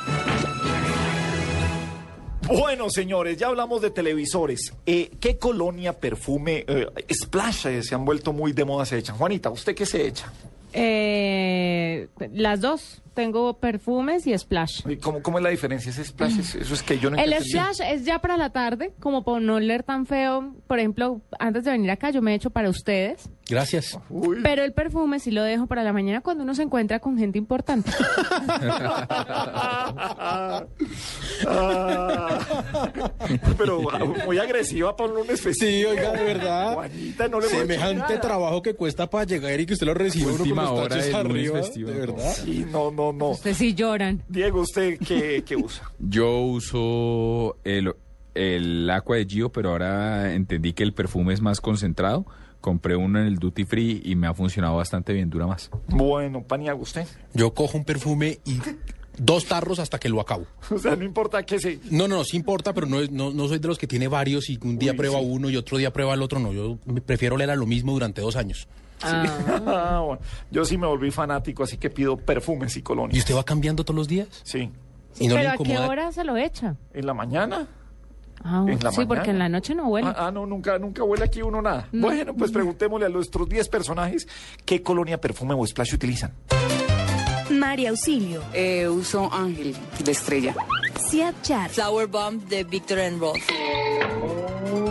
Bueno, señores, ya hablamos de televisores. Eh, ¿Qué colonia, perfume, eh, splash eh, se han vuelto muy de moda se echan? Juanita, ¿usted qué se echa? Eh, las dos. Tengo perfumes y splash. ¿Y ¿Cómo, cómo es la diferencia? ¿Ese splash es- eso es que yo no El entendí. splash es ya para la tarde, como por no leer tan feo. Por ejemplo, antes de venir acá yo me he hecho para ustedes. Gracias. Pero el perfume sí lo dejo para la mañana cuando uno se encuentra con gente importante. Pero ah, muy agresiva para un lunes festivo. Sí, oiga, de verdad. Juanita, no le Semejante trabajo que cuesta para llegar y que usted lo reciba uno con Última los hora tachos del lunes arriba. festivo. De verdad. Sí, no, no, no. Ustedes sí lloran. Diego, ¿usted qué, qué usa? Yo uso el, el Aqua de Gio, pero ahora entendí que el perfume es más concentrado. Compré uno en el Duty Free y me ha funcionado bastante bien, dura más. Bueno, Paniago, ¿usted? Yo cojo un perfume y dos tarros hasta que lo acabo. O sea, no importa que se... No, no, no, sí importa, pero no, es- no, no soy de los que tiene varios y un día Uy, prueba sí. uno y otro día prueba el otro. No, yo me- prefiero leer a lo mismo durante dos años. Ah, bueno. Yo sí me volví fanático, así que pido perfumes y ¿Y colonias. usted va cambiando todos los días? Sí. ¿Y no ¿Pero le a qué hora se lo echa? ¿En la mañana? Ah, sí, porque en la noche no huele. Ah, ah, no, nunca, nunca huele aquí uno nada. No. Bueno, pues preguntémosle a nuestros 10 personajes qué colonia, perfume o splash utilizan. María Auxilio. Eh, uso Ángel de estrella. Siad Char. Flower Bomb de Victor and Roth.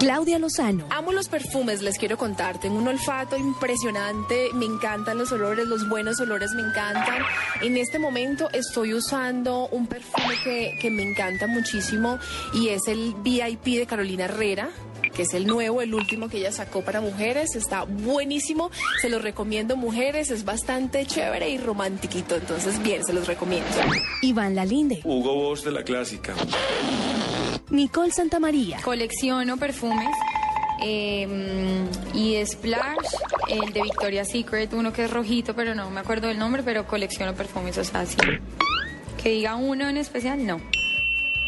Claudia Lozano. Amo los perfumes, les quiero contar. Tengo un olfato impresionante, me encantan los olores, los buenos olores me encantan. En este momento estoy usando un perfume que, que me encanta muchísimo y es el VIP de Carolina Herrera que es el nuevo, el último que ella sacó para mujeres. Está buenísimo, se los recomiendo mujeres, es bastante chévere y romantiquito. Entonces, bien, se los recomiendo. Iván Lalinde. Hugo Boss de la clásica. Nicole Santamaría. Colecciono perfumes. eh, y Splash, el de Victoria's Secret, uno que es rojito, pero no me acuerdo del nombre, pero colecciono perfumes, o sea, sí. Que diga uno en especial, no.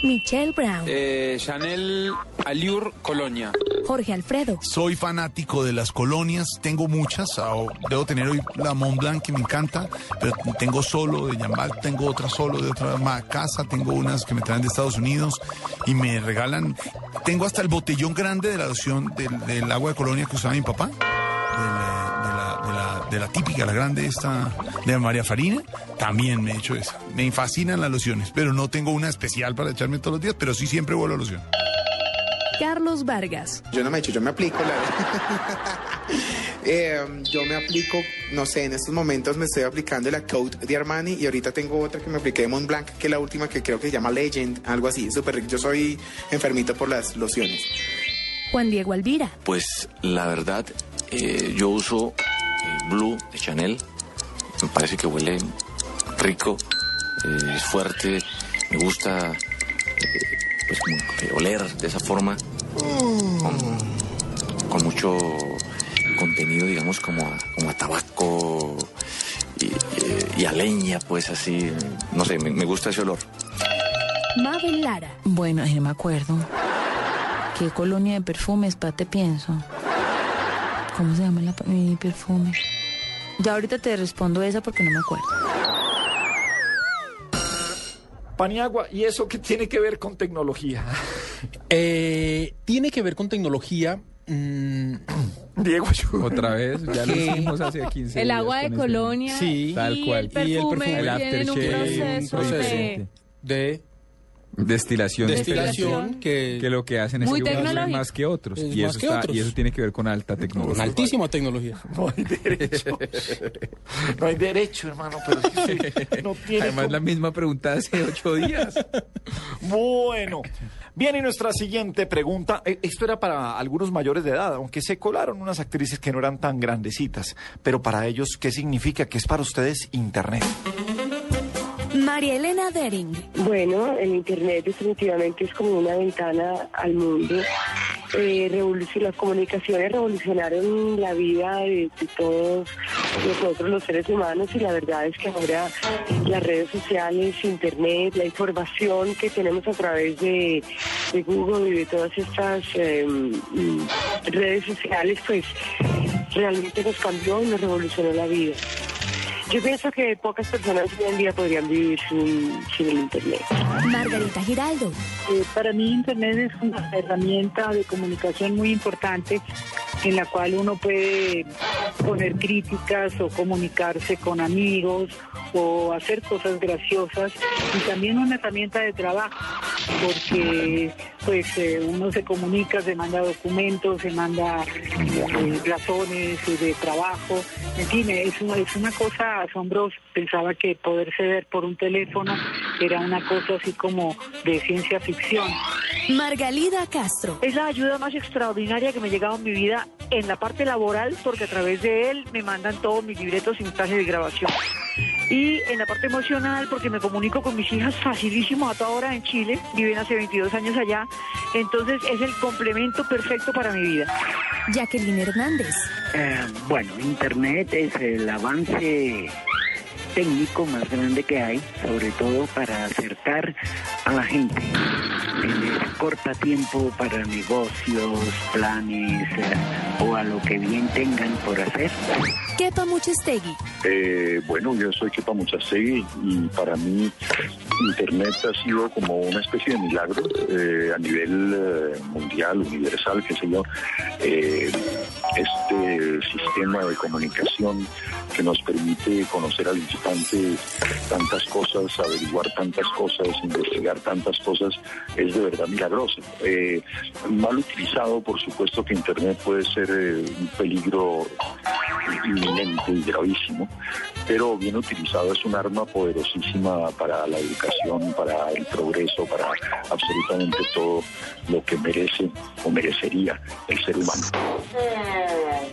Michelle Brown. Eh, Chanel Allure Colonia. Jorge Alfredo. Soy fanático de las colonias, tengo muchas, ah, debo tener hoy la Mont Blanc que me encanta, pero tengo solo de Jambal, tengo otra solo de otra casa, tengo unas que me traen de Estados Unidos y me regalan, tengo hasta el botellón grande de la loción del, del agua de colonia que usaba mi papá, del, eh, de, la, típica, la grande esta de María Farina, también me he hecho esa. Me fascinan las lociones, pero no tengo una especial para echarme todos los días, pero sí siempre vuelo a loción. Carlos Vargas. Yo no me echo, yo me aplico la Eh, yo me aplico, no sé, en estos momentos me estoy aplicando la Coat de Armani y ahorita tengo otra que me apliqué de Mont Blanc, que es la última que creo que se llama Legend, algo así, súper rico. Yo soy enfermito por las lociones. Juan Diego Alvira. Pues la verdad, eh, yo uso Blue de Chanel. Me parece que huele rico, eh, es fuerte, me gusta eh, pues como que oler de esa forma, con, con mucho contenido, digamos, como a, como a tabaco y, y- y a leña, pues así, no sé, me, me gusta ese olor. Mabel Lara. Bueno, ay, no me acuerdo. ¿Qué colonia de perfumes? te pienso. ¿Cómo se llama la, mi perfume? Ya ahorita te respondo esa porque no me acuerdo. Paniagua, ¿y eso qué tiene que ver con tecnología? Eh, tiene que ver con tecnología. mm, Diego, Otra vez, ya lo hicimos hace 15 El días agua de ese- Colonia Sí, tal y cual. el perfume, Y el perfume, el tienen un aftershave, un proceso, de... de Destilación. destilación que, Que lo que hacen es Muy que unos hacen más que otros. Es Y más eso, que está- otros. y eso tiene que ver con alta tecnología. con altísima tecnología. No hay derecho. No hay derecho, hermano, pero es que usted no tiene Además, la misma pregunta hace ocho días. Bueno, bien, y nuestra siguiente pregunta, eh, esto era para algunos mayores de edad, aunque se colaron unas actrices que no eran tan grandecitas, pero para ellos, ¿qué significa? ¿Qué es para ustedes Internet? María Elena Dering. Bueno, el Internet definitivamente es como una ventana al mundo. Eh, las comunicaciones revolucionaron la vida de, todos nosotros los seres humanos y la verdad es que ahora las redes sociales, Internet, la información que tenemos a través de, Google y de todas estas mm, redes sociales, pues realmente nos cambió y nos revolucionó la vida. Yo pienso que pocas personas hoy en día podrían vivir sin, sin el Internet. Margarita Giraldo. Eh, para mí Internet es una herramienta de comunicación muy importante en la cual uno puede poner críticas o comunicarse con amigos o hacer cosas graciosas y también una herramienta de trabajo porque pues eh, uno se comunica, se manda documentos, se manda eh, razones eh, de trabajo, en fin, es una, es una cosa asombrosa. Pensaba que poderse ver por un teléfono era una cosa así como de ciencia ficción. Margalida Castro. Es la ayuda más extraordinaria que me ha llegado en mi vida en la parte laboral, porque a través de él me mandan todos mis libretos y mis clases de grabación. Y en la parte emocional, porque me comunico con mis hijas facilísimo a toda hora en Chile, viven hace 22 años allá, entonces es el complemento perfecto para mi vida. Jacqueline Hernández. Eh, bueno, Internet es el avance técnico más grande que hay, sobre todo para acercar a la gente en el corta tiempo para negocios, planes eh, o a lo que bien tengan por hacer. Kepa Muchestegui. Eh, bueno, yo soy Kepa Muchastegui y para mí Internet ha sido como una especie de milagro eh, a nivel eh, mundial, universal, qué sé yo. Eh, este sistema de comunicación que nos permite conocer al tantas cosas, averiguar tantas cosas, investigar tantas cosas, es de verdad milagroso. Eh, mal utilizado, por supuesto que Internet puede ser eh, un peligro inminente y gravísimo, pero bien utilizado es un arma poderosísima para la educación, para el progreso, para absolutamente todo lo que merece o merecería el ser humano.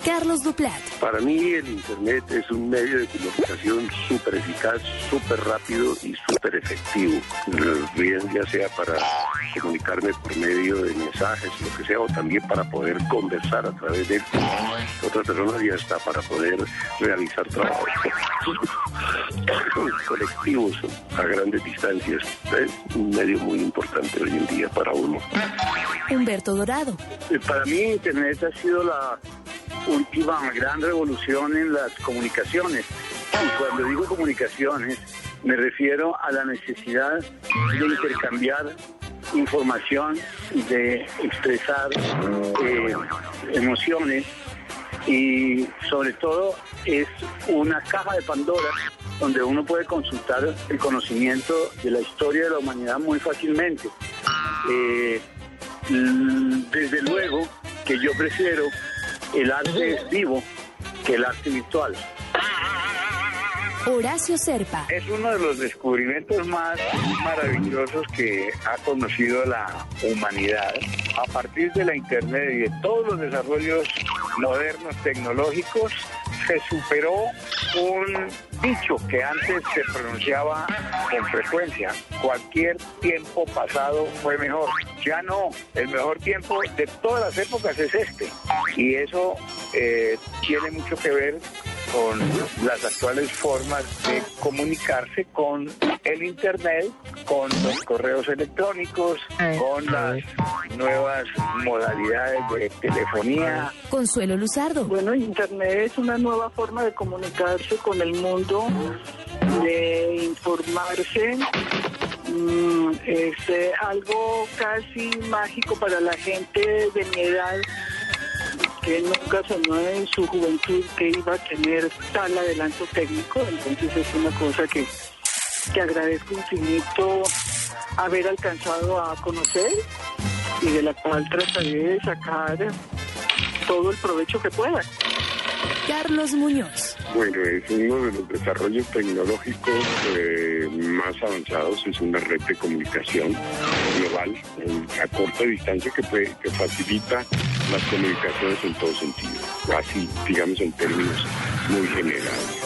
Carlos Duplat. Para mí el Internet es un medio de comunicación súper eficaz, súper rápido y súper efectivo. Bien ya sea para comunicarme por medio de mensajes, lo que sea, o también para poder conversar a través de otras personas y hasta para poder realizar trabajos colectivos a grandes distancias. Es un medio muy importante hoy en día para uno. Humberto Dorado. Eh, Para mí Internet ha sido la última gran revolución en las comunicaciones. Y cuando digo comunicaciones, me refiero a la necesidad de intercambiar información, de expresar eh, emociones y sobre todo es una caja de Pandora donde uno puede consultar el conocimiento de la historia de la humanidad muy fácilmente. Eh, desde luego que yo prefiero el arte vivo que el arte virtual. Horacio Serpa. Es uno de los descubrimientos más maravillosos que ha conocido la humanidad. A partir de la Internet y de todos los desarrollos modernos tecnológicos, se superó un dicho que antes se pronunciaba con frecuencia, cualquier tiempo pasado fue mejor. Ya no, el mejor tiempo de todas las épocas es este. Y eso eh, tiene mucho que ver con las actuales formas de comunicarse con el Internet, con los correos electrónicos, eh. con las nuevas modalidades de telefonía. Consuelo Luzardo. Bueno, Internet es una nueva forma de comunicarse con el mundo, de informarse. Mm, es eh, algo casi mágico para la gente de mi edad que nunca soñó en su juventud que iba a tener tal adelanto técnico, entonces es una cosa que, que agradezco infinito haber alcanzado a conocer y de la cual trataré de sacar todo el provecho que pueda. Carlos Muñoz. Bueno, es uno de los desarrollos tecnológicos eh, más avanzados, es una red de comunicación global a corta distancia que, facilita las comunicaciones en todo sentido, así digamos en términos muy generales.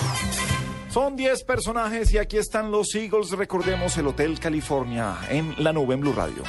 Son 10 personajes y aquí están los Eagles. Recordemos el Hotel California en la nube en Blue Radio.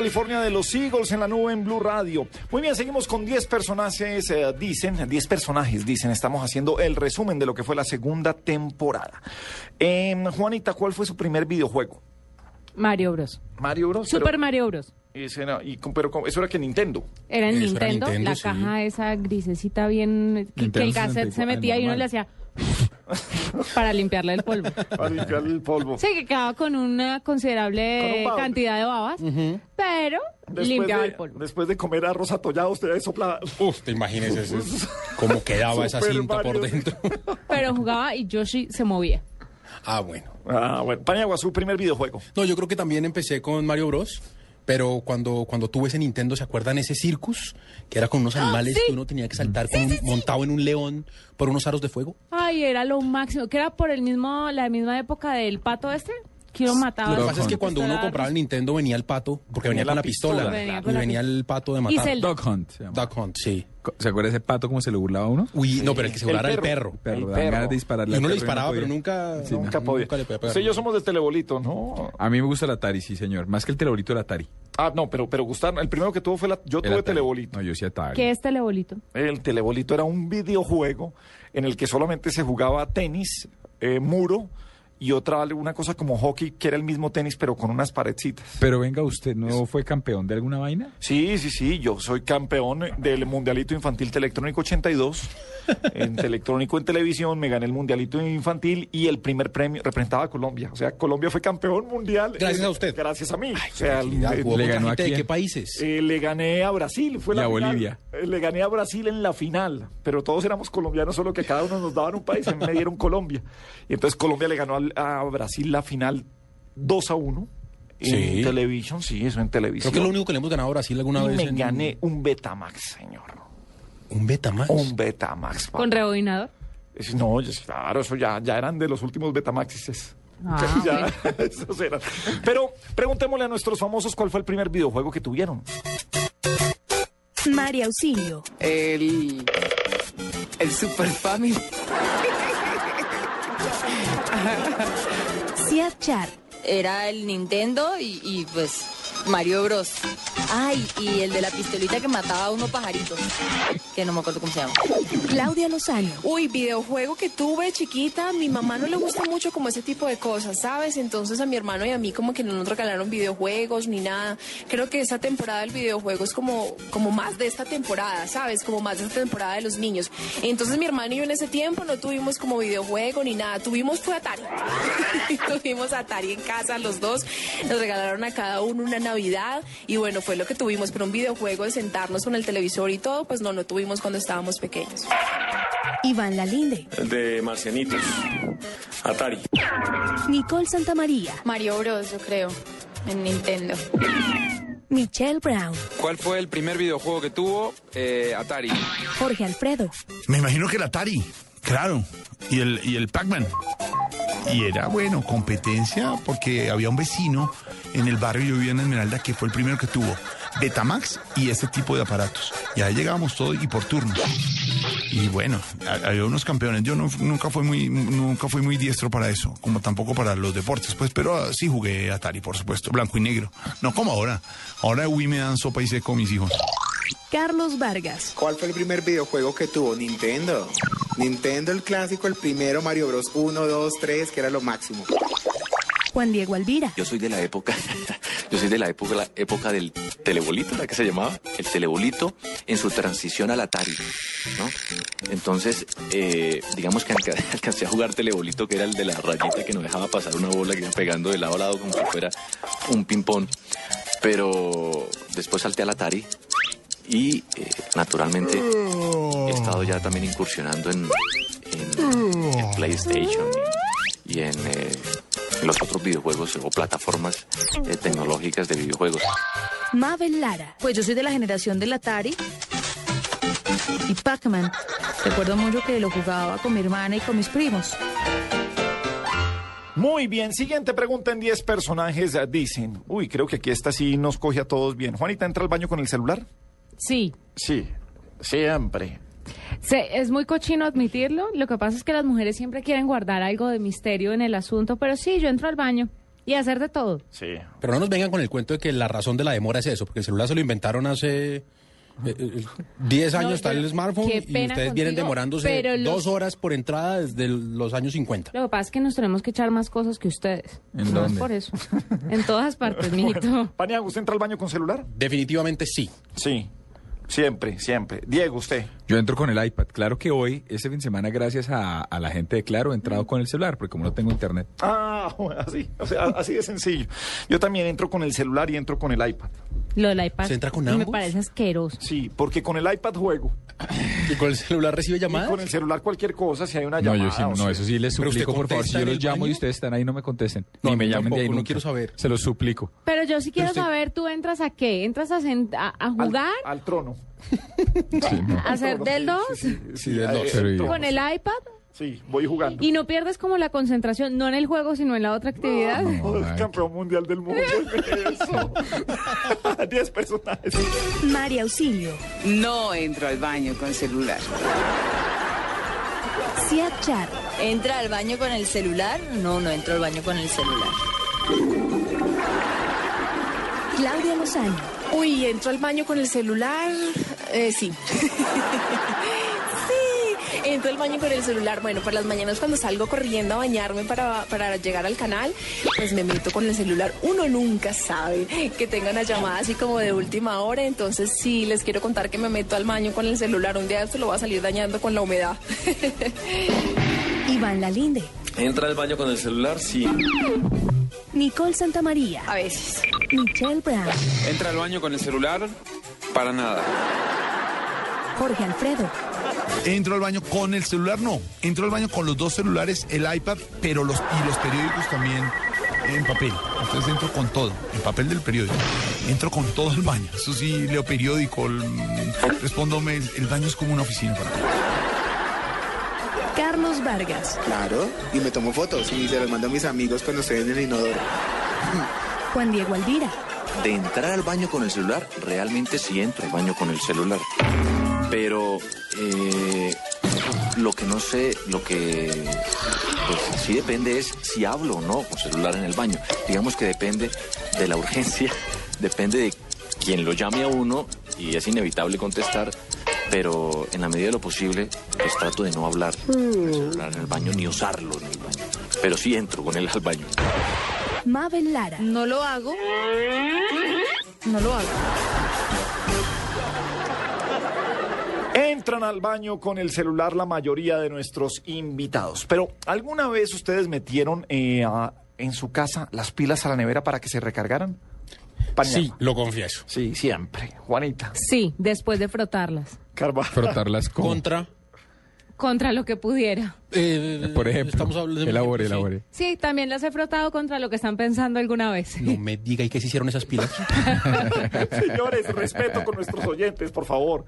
California de los Eagles en la nube en Blue Radio. Muy bien, seguimos con 10 personajes, eh, dicen, 10 personajes, dicen, estamos haciendo el resumen de lo que fue la segunda temporada. Em, Juanita, ¿cuál fue su primer videojuego? Mario Bros. Mario Bros. Super pero, Mario Bros. ese era- y pero eso era que Nintendo. Era en era Nintendo, Nintendo, la sí. caja esa grisecita bien... Que, el cassette 64, se metía y uno le hacía... para limpiarle el polvo. Para limpiar el polvo. Sí, que quedaba con una considerable Con un baba. cantidad de babas, pero Después limpiaba de, el polvo. después de comer arroz atollado, usted soplaba. Uf, te imaginas eso, cómo quedaba esa cinta por dentro. Pero jugaba y Yoshi se movía. Ah, bueno. Ah, bueno. Paniagua, su primer videojuego. No, yo creo que también empecé con Mario Bros. Pero cuando, cuando tuve ese Nintendo, ¿se acuerdan ese circus? Que era con unos animales que uno tenía que saltar con un- montado en un león por unos aros de fuego. Ay, era lo máximo. Que era por el mismo, la misma época del pato este. Que uno mataba. Lo que pasa es que cuando uno compraba el Nintendo venía el pato, porque venía, Venía con la la pistola. pistola. Venía y la venía el pato de matar. Zelda. Dog Hunt. se llama. Duck Hunt, sí. ¿Se acuerda ese pato cómo se le burlaba a uno? Uy, no, pero el que se burlaba era el perro. Perro, El dan perro. ganas de dispararle Y uno le disparaba, pero nunca, Sí, Nunca podía. nunca le podía pegar. Y yo somos de telebolito, ¿no? A mí me gusta el Atari, sí, señor. Más que el telebolito, el Atari. Ah, no, pero, pero gustar. El primero que tuvo fue la. Yo El tuve Atari. telebolito. No, yo sí Atari. ¿Qué es telebolito? El telebolito era un videojuego en el que solamente se jugaba tenis, eh, muro y otra una cosa como hockey que era el mismo tenis pero con unas paredcitas. Pero venga, ¿usted no fue campeón de alguna vaina? Sí, sí, sí, yo soy campeón del Mundialito Infantil Telectrónico 82. En Telectrónico en televisión me gané el Mundialito Infantil y el primer premio representaba a Colombia. O sea, Colombia fue campeón mundial. Gracias eh, a usted. Gracias a mí. O sea, ¿Le contra ganó a de qué países? eh, le gané a Brasil, fue Y la a final. Bolivia. Eh, le gané a Brasil en la final, pero todos éramos colombianos, solo que cada uno nos daban un país, a mí me dieron Colombia. Y entonces Colombia le ganó al- a Brasil la final 2 a 1 en televisión, sí, eso en televisión. Creo que es lo único que le hemos ganado a Brasil alguna y vez. me en- gané un Betamax, señor. ¿Un Betamax? Un Betamax. papá. ¿Con rebobinador? Es- No, claro, eso ya, ya eran de los últimos Betamaxes. Ah, Ya, esos eran. Pero preguntémosle a nuestros famosos cuál fue el primer videojuego que tuvieron. María Auxilio. El. El Super Family. Ciad Char. Era el Nintendo y, y, pues Mario Bros. Ay, y el de la pistolita que mataba a unos pajaritos, que no me acuerdo cómo se llama. Claudia Lozano. Uy, videojuego que tuve chiquita, mi mamá no le gusta mucho como ese tipo de cosas, ¿sabes? Entonces a mi hermano y a mí como que no nos regalaron videojuegos ni nada. Creo que esa temporada del videojuego es como, como más de esta temporada, ¿sabes? Como más de esta temporada de los niños. Entonces mi hermano y yo en ese tiempo no tuvimos como videojuego ni nada, tuvimos fue Atari. tuvimos Atari en casa los dos, nos regalaron a cada uno una Navidad y bueno, fue lo que tuvimos, pero un videojuego de sentarnos con el televisor y todo, pues no, no tuvimos cuando estábamos pequeños. Iván Lalinde. De Marcianitos. Atari. Nicole Santamaría. Mario Bros, yo creo, en Nintendo. Michelle Brown. ¿Cuál fue el primer videojuego que tuvo? Eh, Atari. Jorge Alfredo. Me imagino que el Atari, claro. Y el, y el Pac-Man. Y era, bueno, competencia porque había un vecino en el barrio, yo vivía en Esmeralda, que fue el primero que tuvo Betamax y ese tipo de aparatos. Y ahí llegábamos todos y por turno. Y bueno, ha- había unos campeones. Yo no- nunca fui muy nunca fui muy diestro para eso, como tampoco para los deportes, pues, pero ah, sí jugué Atari, por supuesto, blanco y negro. No como ahora. Ahora Wii me dan sopa y seco mis hijos. Carlos Vargas. ¿Cuál fue el primer videojuego que tuvo? Nintendo. Nintendo, el clásico, el primero, Mario Bros. 1, 2, 3, que era lo máximo. Juan Diego Alvira. Yo soy de la época, yo soy de la época, época del telebolito, ¿la que se llamaba? El telebolito en su transición al Atari, ¿no? Entonces, eh, digamos que alca- alcancé a jugar telebolito, que era el de la rayita que no dejaba pasar una bola que iba pegando de lado a lado como si fuera un ping-pong. Pero después salté al Atari y, eh, naturalmente, he estado ya también incursionando en, PlayStation y, y en eh, los otros videojuegos o plataformas eh, tecnológicas de videojuegos. Mabel Lara. Pues yo soy de la generación del Atari y Pac-Man. Recuerdo mucho que lo jugaba con mi hermana y con mis primos. Muy bien, siguiente pregunta en 10 personajes eh, dicen. Uy, creo que aquí esta sí nos coge a todos bien. Juanita, ¿entra al baño con el celular? Sí. Sí, siempre. Se- es muy cochino admitirlo. Lo que pasa es que las mujeres siempre quieren guardar algo de misterio en el asunto, pero sí, yo entro al baño. Y hacer de todo. Sí. Pero no nos vengan con el cuento de que la razón de la demora es eso, porque el celular se lo inventaron hace eh, eh, 10 años, No, está el smartphone y ustedes vienen demorándose los- dos horas por entrada desde los años 50. Lo que pasa es que nos tenemos que echar más cosas que ustedes. ¿En no dónde? es por eso. En todas partes, mijito. Paniagua, ¿usted entra al baño con celular? Definitivamente sí. Sí. Siempre, siempre. Diego, usted. Yo entro con el iPad. Claro que hoy, este fin de semana, gracias a, a la gente de Claro, he entrado con el celular, porque como no tengo internet. Ah, bueno, así, o sea, así de sencillo. Yo también entro con el celular y entro con el iPad. Lo del iPad. ¿Se entra con y Me ambos? parece asqueroso. Sí, porque con el iPad juego. ¿Y con el celular recibe llamadas? con el celular cualquier cosa, si hay una No, llamada. yo sí, no, sea. eso sí les ¿Pero usted suplico, por favor. Si yo los llamo y ustedes están ahí, no me contesten. No, Ni me llamen de ahí tampoco, no nunca. quiero saber. Se los suplico. Pero yo sí quiero usted- saber, ¿tú entras a qué? ¿Entras a, sent- a, a jugar? Al, trono. ¿A hacer del dos? Sí, del ahí dos, es pero el y- trono. ¿Con el iPad? Sí, voy jugando. Y no pierdes como la concentración, no en el juego, sino en la otra actividad. El campeón mundial del mundo. Eso. Diez personajes. María Auxilio, No entro al baño con celular. Sia Char, ¿Entra al baño con el celular? No, no entro al baño con el celular. Claudia Lozano, Uy, entro al baño con el celular. Eh, sí. sí, entro al baño con el celular. Bueno, por las mañanas cuando salgo corriendo a bañarme para, para llegar al canal, pues me meto con el celular. Uno nunca sabe que tenga una llamada así como de última hora. Entonces, sí, les quiero contar que me meto al baño con el celular. Un día esto lo va a salir dañando con la humedad. Iván Lalinde, ¿Entra al baño con el celular? Sí. Nicole Santamaría, A veces. Michelle Brown, ¿Entra al baño con el celular? Para nada. Jorge Alfredo, Entro al baño con el celular, no. Entro al baño con los dos celulares, el iPad, pero los y los periódicos también en papel. Entonces entro con todo, en papel del periódico. Entro con todo el baño. Eso sí, leo periódico, el- respondo mail. El baño es como una oficina para mí. Carlos Vargas, Claro, y me tomo fotos y se las mando a mis amigos cuando estoy en el inodoro. Juan Diego Alvira, De entrar al baño con el celular, realmente sí entro al baño con el celular. Pero eh, lo que no sé, lo que pues, sí depende es si hablo o no con celular en el baño. Digamos que depende de la urgencia, depende de quien lo llame a uno y es inevitable contestar. Pero en la medida de lo posible, pues trato de no hablar con el celular en el baño ni usarlo en el baño. Pero sí entro con él al baño. Mabel Lara, No lo hago. No lo hago. Entran al baño con el celular la mayoría de nuestros invitados. Pero, ¿alguna vez ustedes metieron eh, a- en su casa las pilas a la nevera para que se recargaran? Sí, lo confieso. Sí, siempre. Juanita. Sí, después de frotarlas. Carvajal. Frotarlas con... Contra. Contra lo que pudiera. Eh, Por ejemplo, estamos hablando de elabore, sí. elabore. Sí, también las he frotado contra lo que están pensando alguna vez. No me diga, ¿y qué se hicieron esas pilas? Señores, respeto con nuestros oyentes, por favor.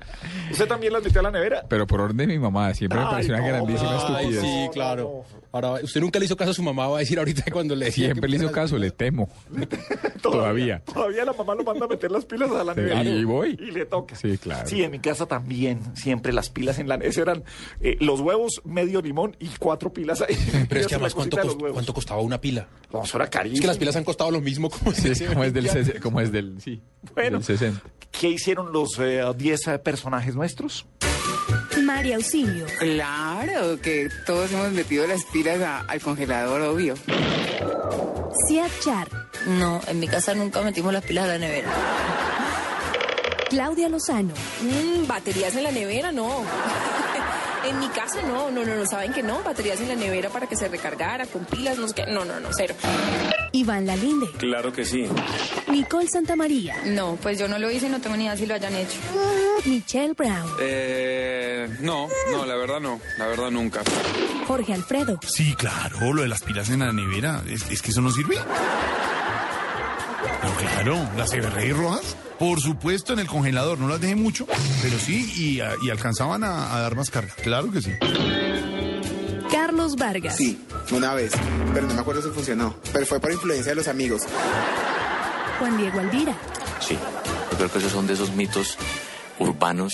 ¿Usted también las metió a la nevera? Pero por orden de mi mamá, siempre me Ay, pareció una no, grandísima Ay, estupidez. sí, claro. Ahora, usted nunca le hizo caso a su mamá, va a decir ahorita cuando le decía Siempre le hizo caso, le temo. Todavía. Todavía la mamá lo manda a meter las pilas a la Sí, nevera. y voy. Y le toca. Sí, claro. Sí, en mi casa también, siempre las pilas en la nevera. eran eh, los huevos, medio limón y cuatro pilas ahí. Pero es que además, ¿cuánto, cost- costaba una pila? No, eso era carísimo. Es que las pilas han costado lo mismo como, Sí, se- como es del, como es del, sí, Bueno. del 60. ¿Qué hicieron los 10 personajes nuestros? María Auxilio, Claro, que todos hemos metido las pilas a- al congelador, obvio. Sia Char, No, en mi casa nunca metimos las pilas a la nevera. Claudia Lozano, Mm, baterías en la nevera, no. En mi casa no, no, no, no, saben que no, baterías en la nevera para que se recargara con pilas, no sé qué, no, no, no, cero. Iván Lalinde, Claro que sí. Nicole Santamaría, No, pues yo no lo hice y no tengo ni idea si lo hayan hecho. Michelle Brown, Eh, no, no, la verdad no, la verdad nunca. Jorge Alfredo, Sí, claro, lo de las pilas en la nevera. ¿Es, es que eso no sirve? No, claro, las Everrey rojas. Por supuesto, en el congelador. No las dejé mucho, pero sí, y, a- y alcanzaban a, a dar más carga. Claro que sí. Carlos Vargas, Sí, una vez, pero no me acuerdo si funcionó. Pero fue por influencia de los amigos. Juan Diego Alvira, Sí, yo creo que esos son de esos mitos urbanos.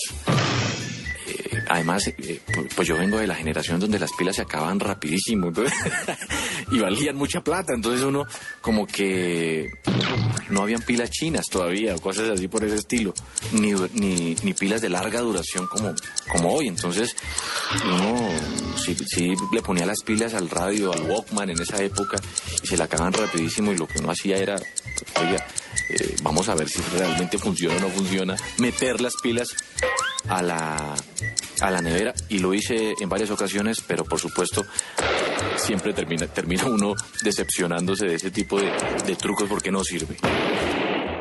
Además, eh, pu- pues yo vengo de la generación donde las pilas se acaban rapidísimo. y valían mucha plata. Entonces uno como que no habían pilas chinas todavía o cosas así por ese estilo, ni, ni, pilas de larga duración como, como hoy. Entonces uno sí, sí le ponía las pilas al radio, al Walkman en esa época y se la acaban rapidísimo y lo que uno hacía era, eh, vamos a ver si realmente funciona o no funciona, meter las pilas a la, a la nevera y lo hice en varias ocasiones, pero por supuesto siempre termina, termina uno decepcionándose de ese tipo de, de trucos porque no sirve.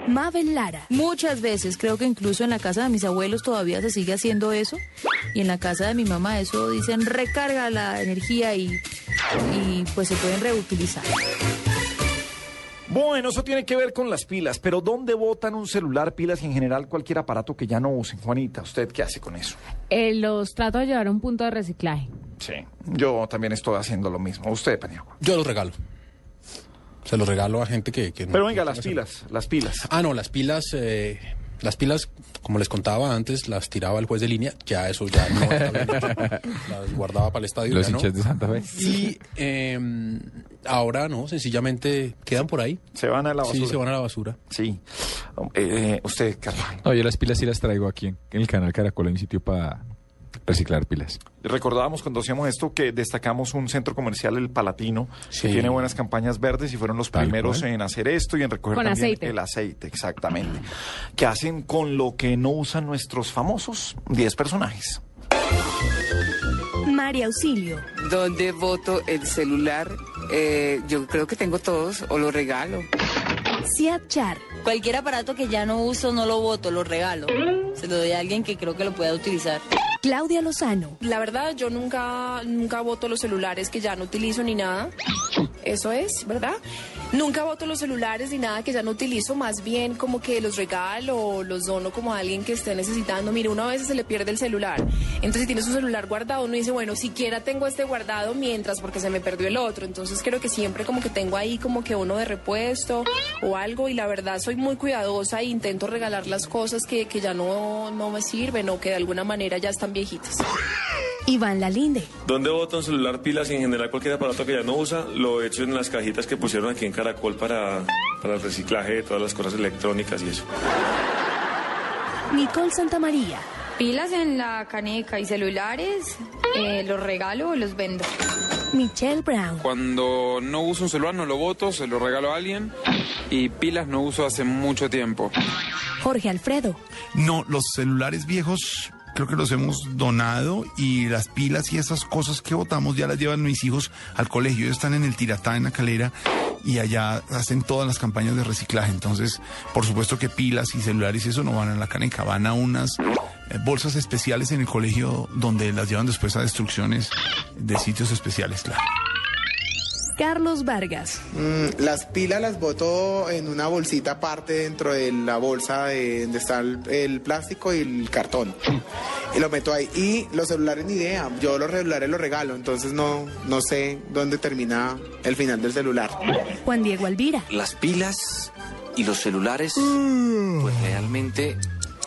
Mabel Lara. Muchas veces, creo que incluso en la casa de mis abuelos todavía se sigue haciendo eso. Y en la casa de mi mamá eso dicen recarga la energía y, y pues se pueden reutilizar. Bueno, eso tiene que ver con las pilas, pero ¿dónde botan un celular, pilas y en general cualquier aparato que ya no usen? Juanita, ¿usted qué hace con eso? Eh, los trato de llevar a un punto de reciclaje. Sí, yo también estoy haciendo lo mismo. ¿Usted, Paniagua? Yo los regalo. Se los regalo a gente que... que no- Pero venga, las pilas, las pilas. Ah, no, las pilas, eh, las pilas, como les contaba antes, las tiraba el juez de línea, ya eso ya no las guardaba para el estadio. Los ya no. hinchas de Santa Fe. Y eh, ahora no, sencillamente quedan por ahí. Se van a la basura. Sí, se van a la basura. Sí. Eh, usted, Carlos. No, yo las pilas sí las traigo aquí en, en el canal Caracol, un sitio para reciclar pilas. Recordábamos cuando hacíamos esto que destacamos un centro comercial, el Palatino, Sí. que tiene buenas campañas verdes y fueron los Tal primeros cual. en hacer esto y en recoger Con también aceite. el aceite, exactamente. Que hacen con lo que no usan nuestros famosos 10 personajes. María Auxilio. ¿Dónde voto el celular? Eh, yo creo que tengo todos o lo regalo. Siad Char. Cualquier aparato que ya no uso, no lo voto, lo regalo. Se lo doy a alguien que creo que lo pueda utilizar. Claudia Lozano. La verdad, yo nunca, nunca voto los celulares que ya no utilizo ni nada. Eso es, ¿verdad? Nunca voto los celulares ni nada que ya no utilizo, más bien como que los regalo o los dono como a alguien que esté necesitando. Mire, uno a veces se le pierde el celular. Entonces, si tienes un celular guardado, uno dice, bueno, siquiera tengo este guardado mientras porque se me perdió el otro. Entonces, creo que siempre como que tengo ahí como que uno de repuesto o algo y la verdad soy muy cuidadosa e intento regalar las cosas que, que ya no, no me sirven o que de alguna manera ya están viejitas. Iván Lalinde. ¿Dónde bota un celular, pilas y en general cualquier aparato que ya no usa? Lo he hecho en las cajitas que pusieron aquí en Caracol para, para el reciclaje de todas las cosas electrónicas y eso. Nicole Santamaría. Pilas en la caneca y celulares, eh, los regalo o los vendo. Michelle Brown. Cuando no uso un celular no lo voto, se lo regalo a alguien. Y pilas no uso hace mucho tiempo. Jorge Alfredo. No, los celulares viejos creo que los hemos donado y las pilas y esas cosas que botamos ya las llevan mis hijos al colegio. Ellos están en el Tiratá, en la calera, y allá hacen todas las campañas de reciclaje. Entonces, por supuesto que pilas y celulares y eso no van a la caneca, van a unas eh, bolsas especiales en el colegio donde las llevan después a destrucciones de sitios especiales, claro. Carlos Vargas. Mm, las pilas las boto en una bolsita aparte dentro de la bolsa de donde está el, el plástico y el cartón. Y lo meto ahí. Y los celulares ni idea. Yo los celulares los regalo, entonces no, no sé dónde termina el final del celular. Juan Diego Alvira. Las pilas y los celulares, pues realmente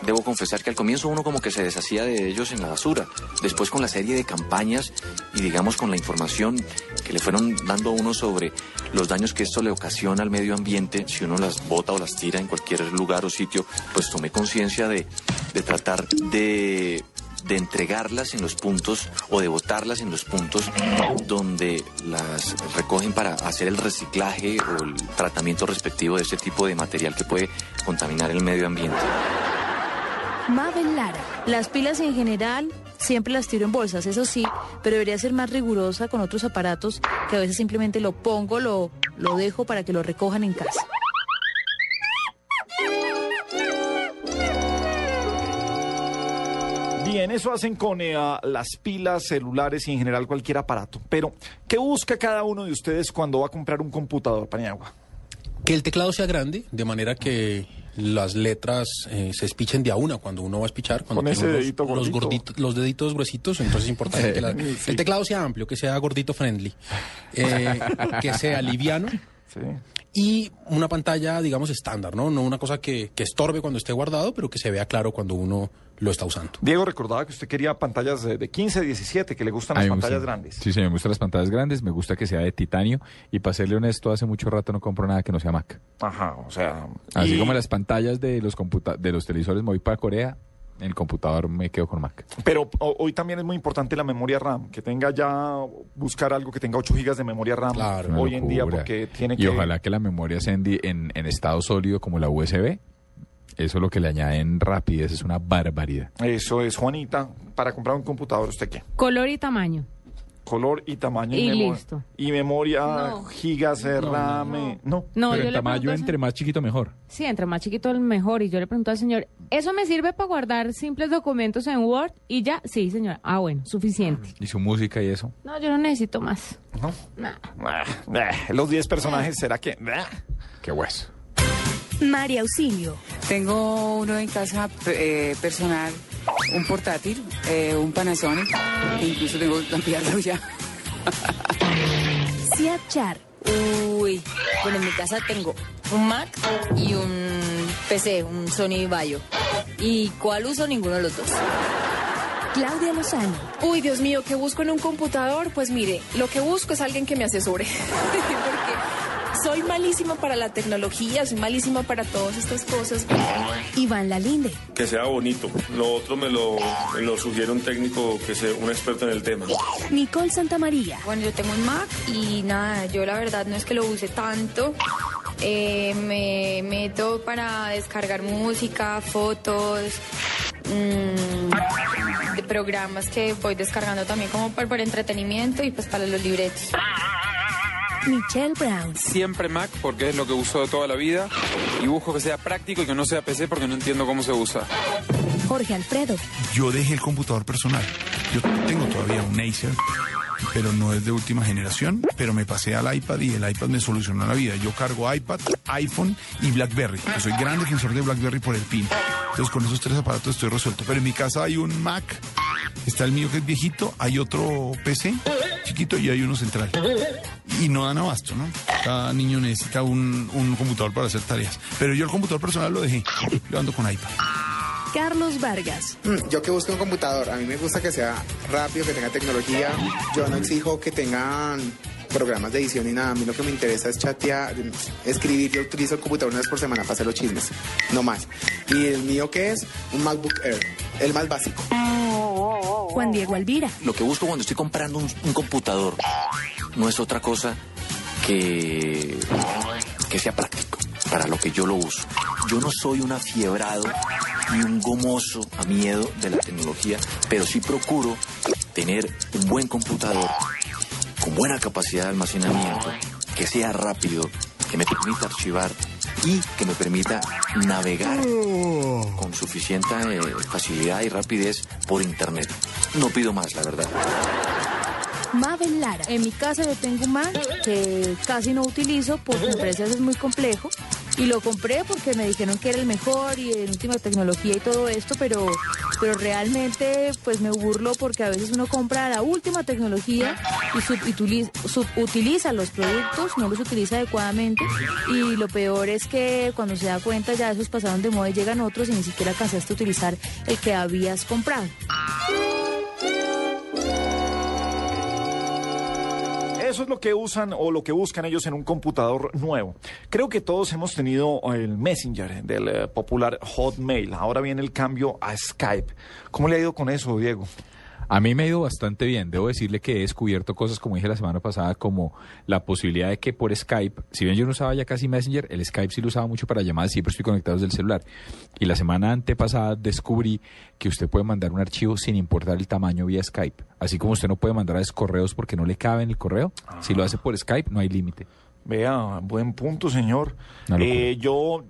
debo confesar que al comienzo uno como que se deshacía de ellos en la basura. Después con la serie de campañas y digamos con la información que le fueron dando a uno sobre los daños que esto le ocasiona al medio ambiente, si uno las bota o las tira en cualquier lugar o sitio, pues tomé conciencia de, tratar de entregarlas en los puntos o de botarlas en los puntos donde las recogen para hacer el reciclaje o el tratamiento respectivo de este tipo de material que puede contaminar el medio ambiente. Mabel Lara. Las pilas en general siempre las tiro en bolsas, eso sí, pero debería ser más rigurosa con otros aparatos que a veces simplemente lo pongo, lo, lo dejo para que lo recojan en casa. Bien, eso hacen con eh, las pilas, celulares y en general cualquier aparato. Pero, ¿qué busca cada uno de ustedes cuando va a comprar un computador, Paniagua? Que el teclado sea grande, de manera que las letras eh, se espichen de a una cuando uno va a espichar. Cuando Con ese unos- dedito los, gordito. gorditos- los deditos gruesitos, entonces es importante que la- Sí. el teclado sea amplio, que sea gordito friendly, eh, que sea liviano y una pantalla, digamos, estándar, ¿no? No una cosa que, que estorbe cuando esté guardado, pero que se vea claro cuando uno lo está usando. Diego recordaba que usted quería pantallas de de 15, 17, que le gustan las pantallas gusta- grandes. Sí, sí, me gustan las pantallas grandes, me gusta que sea de titanio y para serle honesto, hace mucho rato no compro nada que no sea Mac. Ajá, o sea... Así y- como las pantallas de los computa de los televisores me voy para Corea, en el computador me quedo con Mac. Pero hoy también es muy importante la memoria RAM, que tenga ya, buscar algo que tenga 8 gigas de memoria RAM Una hoy en día, porque tiene y que... ojalá que la memoria sea en, en estado sólido como la USB. Eso es lo que le añaden rapidez, es una barbaridad. Eso es, Juanita, para comprar un computador, ¿usted qué? Color y tamaño. Color y tamaño Y memo- listo. Y memoria, No. gigas eh, no. No, Pero le tamaño entre más chiquito mejor. Sí, entre más chiquito el mejor. Y yo le pregunto al señor, ¿eso me sirve para guardar simples documentos en Word? Y ya, sí, señora. Ah, bueno, suficiente. Y su música y eso. No, yo no necesito más. No. Nah. Ah, Los 10 personajes, ¿será que...? Qué hueso. María Auxilio. Tengo uno en casa eh, personal, un portátil, eh, un Panasonic, incluso tengo que cambiarlo ya. Siad Char. Uy, bueno, en mi casa tengo un Mac y un PC, un Sony Vaio. ¿Y cuál uso? Ninguno de los dos. Claudia Lozano. Uy, Dios mío, ¿qué busco en un computador? Pues mire, lo que busco es alguien que me asesore. Porque soy malísima para la tecnología, soy malísima para todas estas cosas. Iván Lalinde. Que sea bonito. Lo otro me lo, me lo sugiere un técnico que sea un experto en el tema. Nicole Santamaría. Bueno, yo tengo un Mac y nada, yo la verdad no es que lo use tanto. Eh, me meto para descargar música, fotos, mm, de programas que voy descargando también como para, para entretenimiento y pues para los libretos. Michelle Brown. Siempre Mac porque es lo que uso toda la vida y busco que sea práctico y que no sea PC porque no entiendo cómo se usa. Jorge Alfredo. Yo dejé el computador personal. Yo tengo todavía un Acer, pero no es de última generación. Pero me pasé al iPad y el iPad me solucionó la vida. Yo cargo iPad, iPhone y BlackBerry. Yo soy gran defensor de BlackBerry por el PIN. Entonces con esos tres aparatos estoy resuelto. Pero en mi casa hay un Mac, está el mío que es viejito, hay otro PC chiquito y hay uno central. Y no dan abasto, ¿no? Cada niño necesita un, un computador para hacer tareas. Pero yo el computador personal lo dejé. Yo ando con iPad. Carlos Vargas. Mm, Yo que busco un computador, a mí me gusta que sea rápido, que tenga tecnología. Yo no exijo que tengan programas de edición ni nada. A mí lo que me interesa es chatear, escribir. Yo utilizo el computador una vez por semana para hacer los chismes, no más. Y el mío que es un MacBook Air, el más básico. Juan Diego Alvira. Lo que busco cuando estoy comprando un, un computador no es otra cosa que, que sea práctico para lo que yo lo uso. Yo no soy un afiebrado y un gomoso a miedo de la tecnología, pero sí procuro tener un buen computador con buena capacidad de almacenamiento, que sea rápido, que me permita archivar y que me permita navegar con suficiente eh, facilidad y rapidez por internet. No pido más, la verdad. Mabel Lara. En mi casa yo tengo un Mac que casi no utilizo porque me parece es muy complejo. Y lo compré porque me dijeron que era el mejor y en última tecnología y todo esto, pero, pero realmente pues me burlo porque a veces uno compra la última tecnología y subutiliza, subutiliza los productos, no los utiliza adecuadamente. Y lo peor es que cuando se da cuenta ya esos pasaron de moda y llegan otros y ni siquiera alcanzaste a utilizar el que habías comprado. Eso es lo que usan o lo que buscan ellos en un computador nuevo. Creo que todos hemos tenido el Messenger del eh, popular Hotmail. Ahora viene el cambio a Skype. ¿Cómo le ha ido con eso, Diego? A mí me ha ido bastante bien. Debo decirle que he descubierto cosas, como dije la semana pasada, como la posibilidad de que por Skype, si bien yo no usaba ya casi Messenger, el Skype sí lo usaba mucho para llamadas, siempre estoy conectado desde el celular. Y la semana antepasada descubrí que usted puede mandar un archivo sin importar el tamaño vía Skype. Así como usted no puede mandar a correos porque no le cabe en el correo, si lo hace por Skype no hay límite. Vea, buen punto, señor. Eh, yo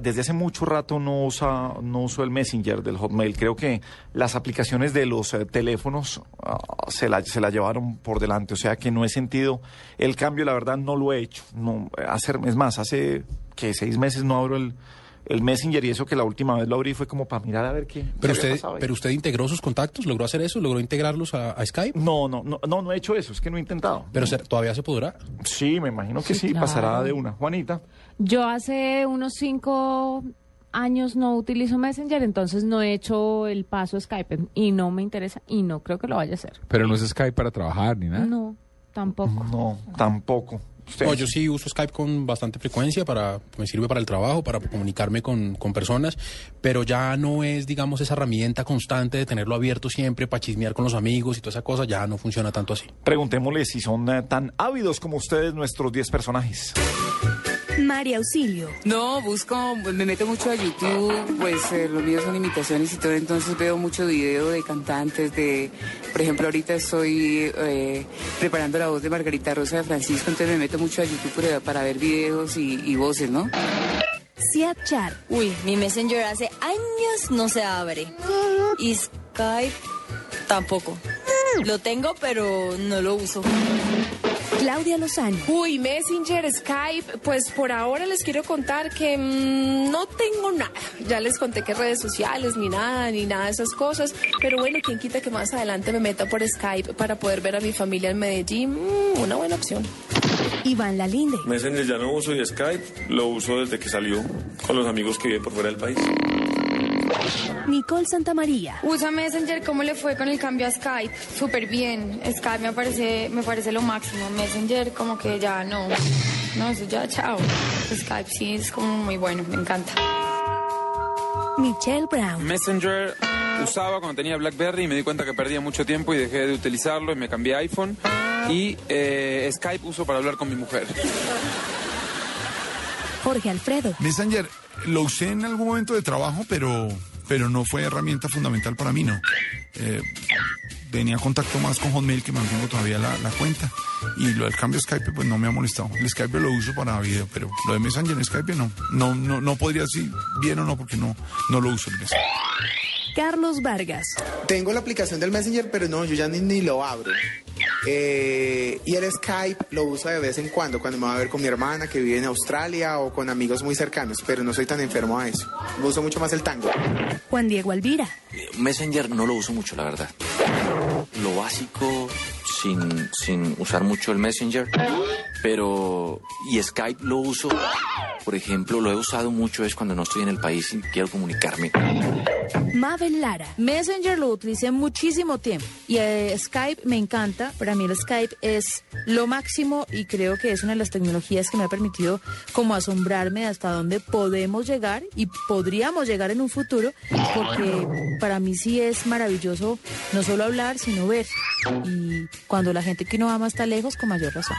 desde hace mucho rato no, usa, no uso el Messenger del Hotmail. Creo que las aplicaciones de los eh, teléfonos ah, se, la, se la llevaron por delante. O sea que no he sentido el cambio, la verdad no lo he hecho. No, hacer, es más, hace que seis meses no abro el, el Messenger y eso que la última vez lo abrí fue como para mirar a ver qué. Pero qué usted, pero usted integró sus contactos, logró hacer eso, logró integrarlos a, a Skype. No, no, no, no, no he hecho eso, es que no he intentado. Pero se- todavía se podrá. Sí, me imagino que sí, Sí, pasará de una. Juanita. Yo hace unos cinco años no utilizo Messenger, entonces no he hecho el paso a Skype y no me interesa y no creo que lo vaya a hacer. Pero no es Skype para trabajar ni nada. No, tampoco. No, tampoco. No, yo sí uso Skype con bastante frecuencia para me sirve para el trabajo, para comunicarme con, con personas, pero ya no es, digamos, esa herramienta constante de tenerlo abierto siempre para chismear con los amigos y toda esa cosa, ya no funciona tanto así. Preguntémosle si son eh, tan ávidos como ustedes nuestros 10 personajes. María Auxilio. No, busco, me meto mucho a YouTube, pues eh, los míos son imitaciones y todo, entonces veo mucho video de cantantes, de, por ejemplo, ahorita estoy eh, preparando la voz de Margarita Rosa de Francisco, entonces me meto mucho a YouTube para, para ver videos y, y voces, ¿no? Siat Char. Uy, mi Messenger hace años no se abre. Y Skype tampoco. Lo tengo, pero no lo uso. Claudia Lozano. Uy, Messenger, Skype, pues por ahora les quiero contar que mm, no tengo nada. Ya les conté que redes sociales, ni nada, ni nada de esas cosas. Pero bueno, quien quita que más adelante me meta por Skype para poder ver a mi familia en Medellín. Mm, una buena opción. Iván Lalinde. Messenger ya no uso y Skype lo uso desde que salió con los amigos que viven por fuera del país. Nicole Santamaría. Usa Messenger, ¿cómo le fue con el cambio a Skype? Súper bien. Skype me parece, me parece lo máximo. Messenger como que ya no. No, eso ya, chao. Skype sí es como muy bueno, me encanta. Michelle Brown. Messenger usaba cuando tenía BlackBerry y me di cuenta que perdía mucho tiempo y dejé de utilizarlo y me cambié a iPhone. Y eh, Skype uso para hablar con mi mujer. Jorge Alfredo. Messenger lo usé en algún momento de trabajo, pero, pero no fue herramienta fundamental para mí, ¿no? Eh, tenía contacto más con Hotmail, que mantengo todavía la, la cuenta. Y lo del cambio de Skype, pues no me ha molestado. El Skype lo uso para video, pero lo de Messenger en Skype no. No, no, no podría decir bien o no, porque no, no lo uso el Messenger. Carlos Vargas. Tengo la aplicación del Messenger, pero no, yo ya ni, ni lo abro. Eh, y el Skype lo uso de vez en cuando, cuando me voy a ver con mi hermana que vive en Australia o con amigos muy cercanos, pero no soy tan enfermo a eso. Uso mucho más el tango. Juan Diego Alvira. Messenger no lo uso mucho, la verdad. Lo básico, sin, usar mucho el Messenger, pero... Y Skype lo uso, por ejemplo, lo he usado mucho es cuando no estoy en el país y quiero comunicarme. Mabel Lara. Messenger lo utilicé muchísimo tiempo y eh, Skype me encanta. Para mí el Skype es lo máximo y creo que es una de las tecnologías que me ha permitido como asombrarme hasta dónde podemos llegar y podríamos llegar en un futuro porque para mí sí es maravilloso no solo hablar sino ver y cuando la gente que uno ama está lejos con mayor razón.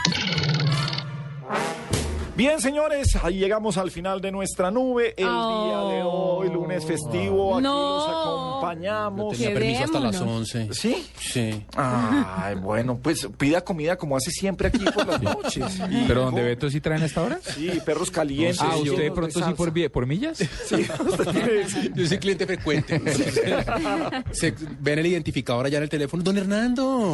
Bien, señores, ahí llegamos al final de nuestra nube. El día de hoy, lunes festivo, aquí No. los acompañamos. Yo tenía permiso hasta las Quedémonos. 11. ¿Sí? Sí. Ay, bueno, pues pida comida como hace siempre aquí por las noches. Y Pero donde con- Beto sí traen hasta ahora. Sí, perros calientes. Ah, usted de pronto sí por, por millas. Sí, usted tiene- Yo soy cliente frecuente. Se ven el identificador allá en el teléfono. Don Hernando,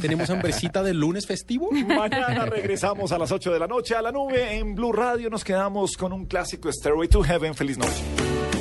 ¿tenemos hambrecita del lunes festivo? Mañana regresamos a las 8 de la noche a la nube en Blue Radio. Nos quedamos con un clásico Stairway to Heaven. Feliz noche.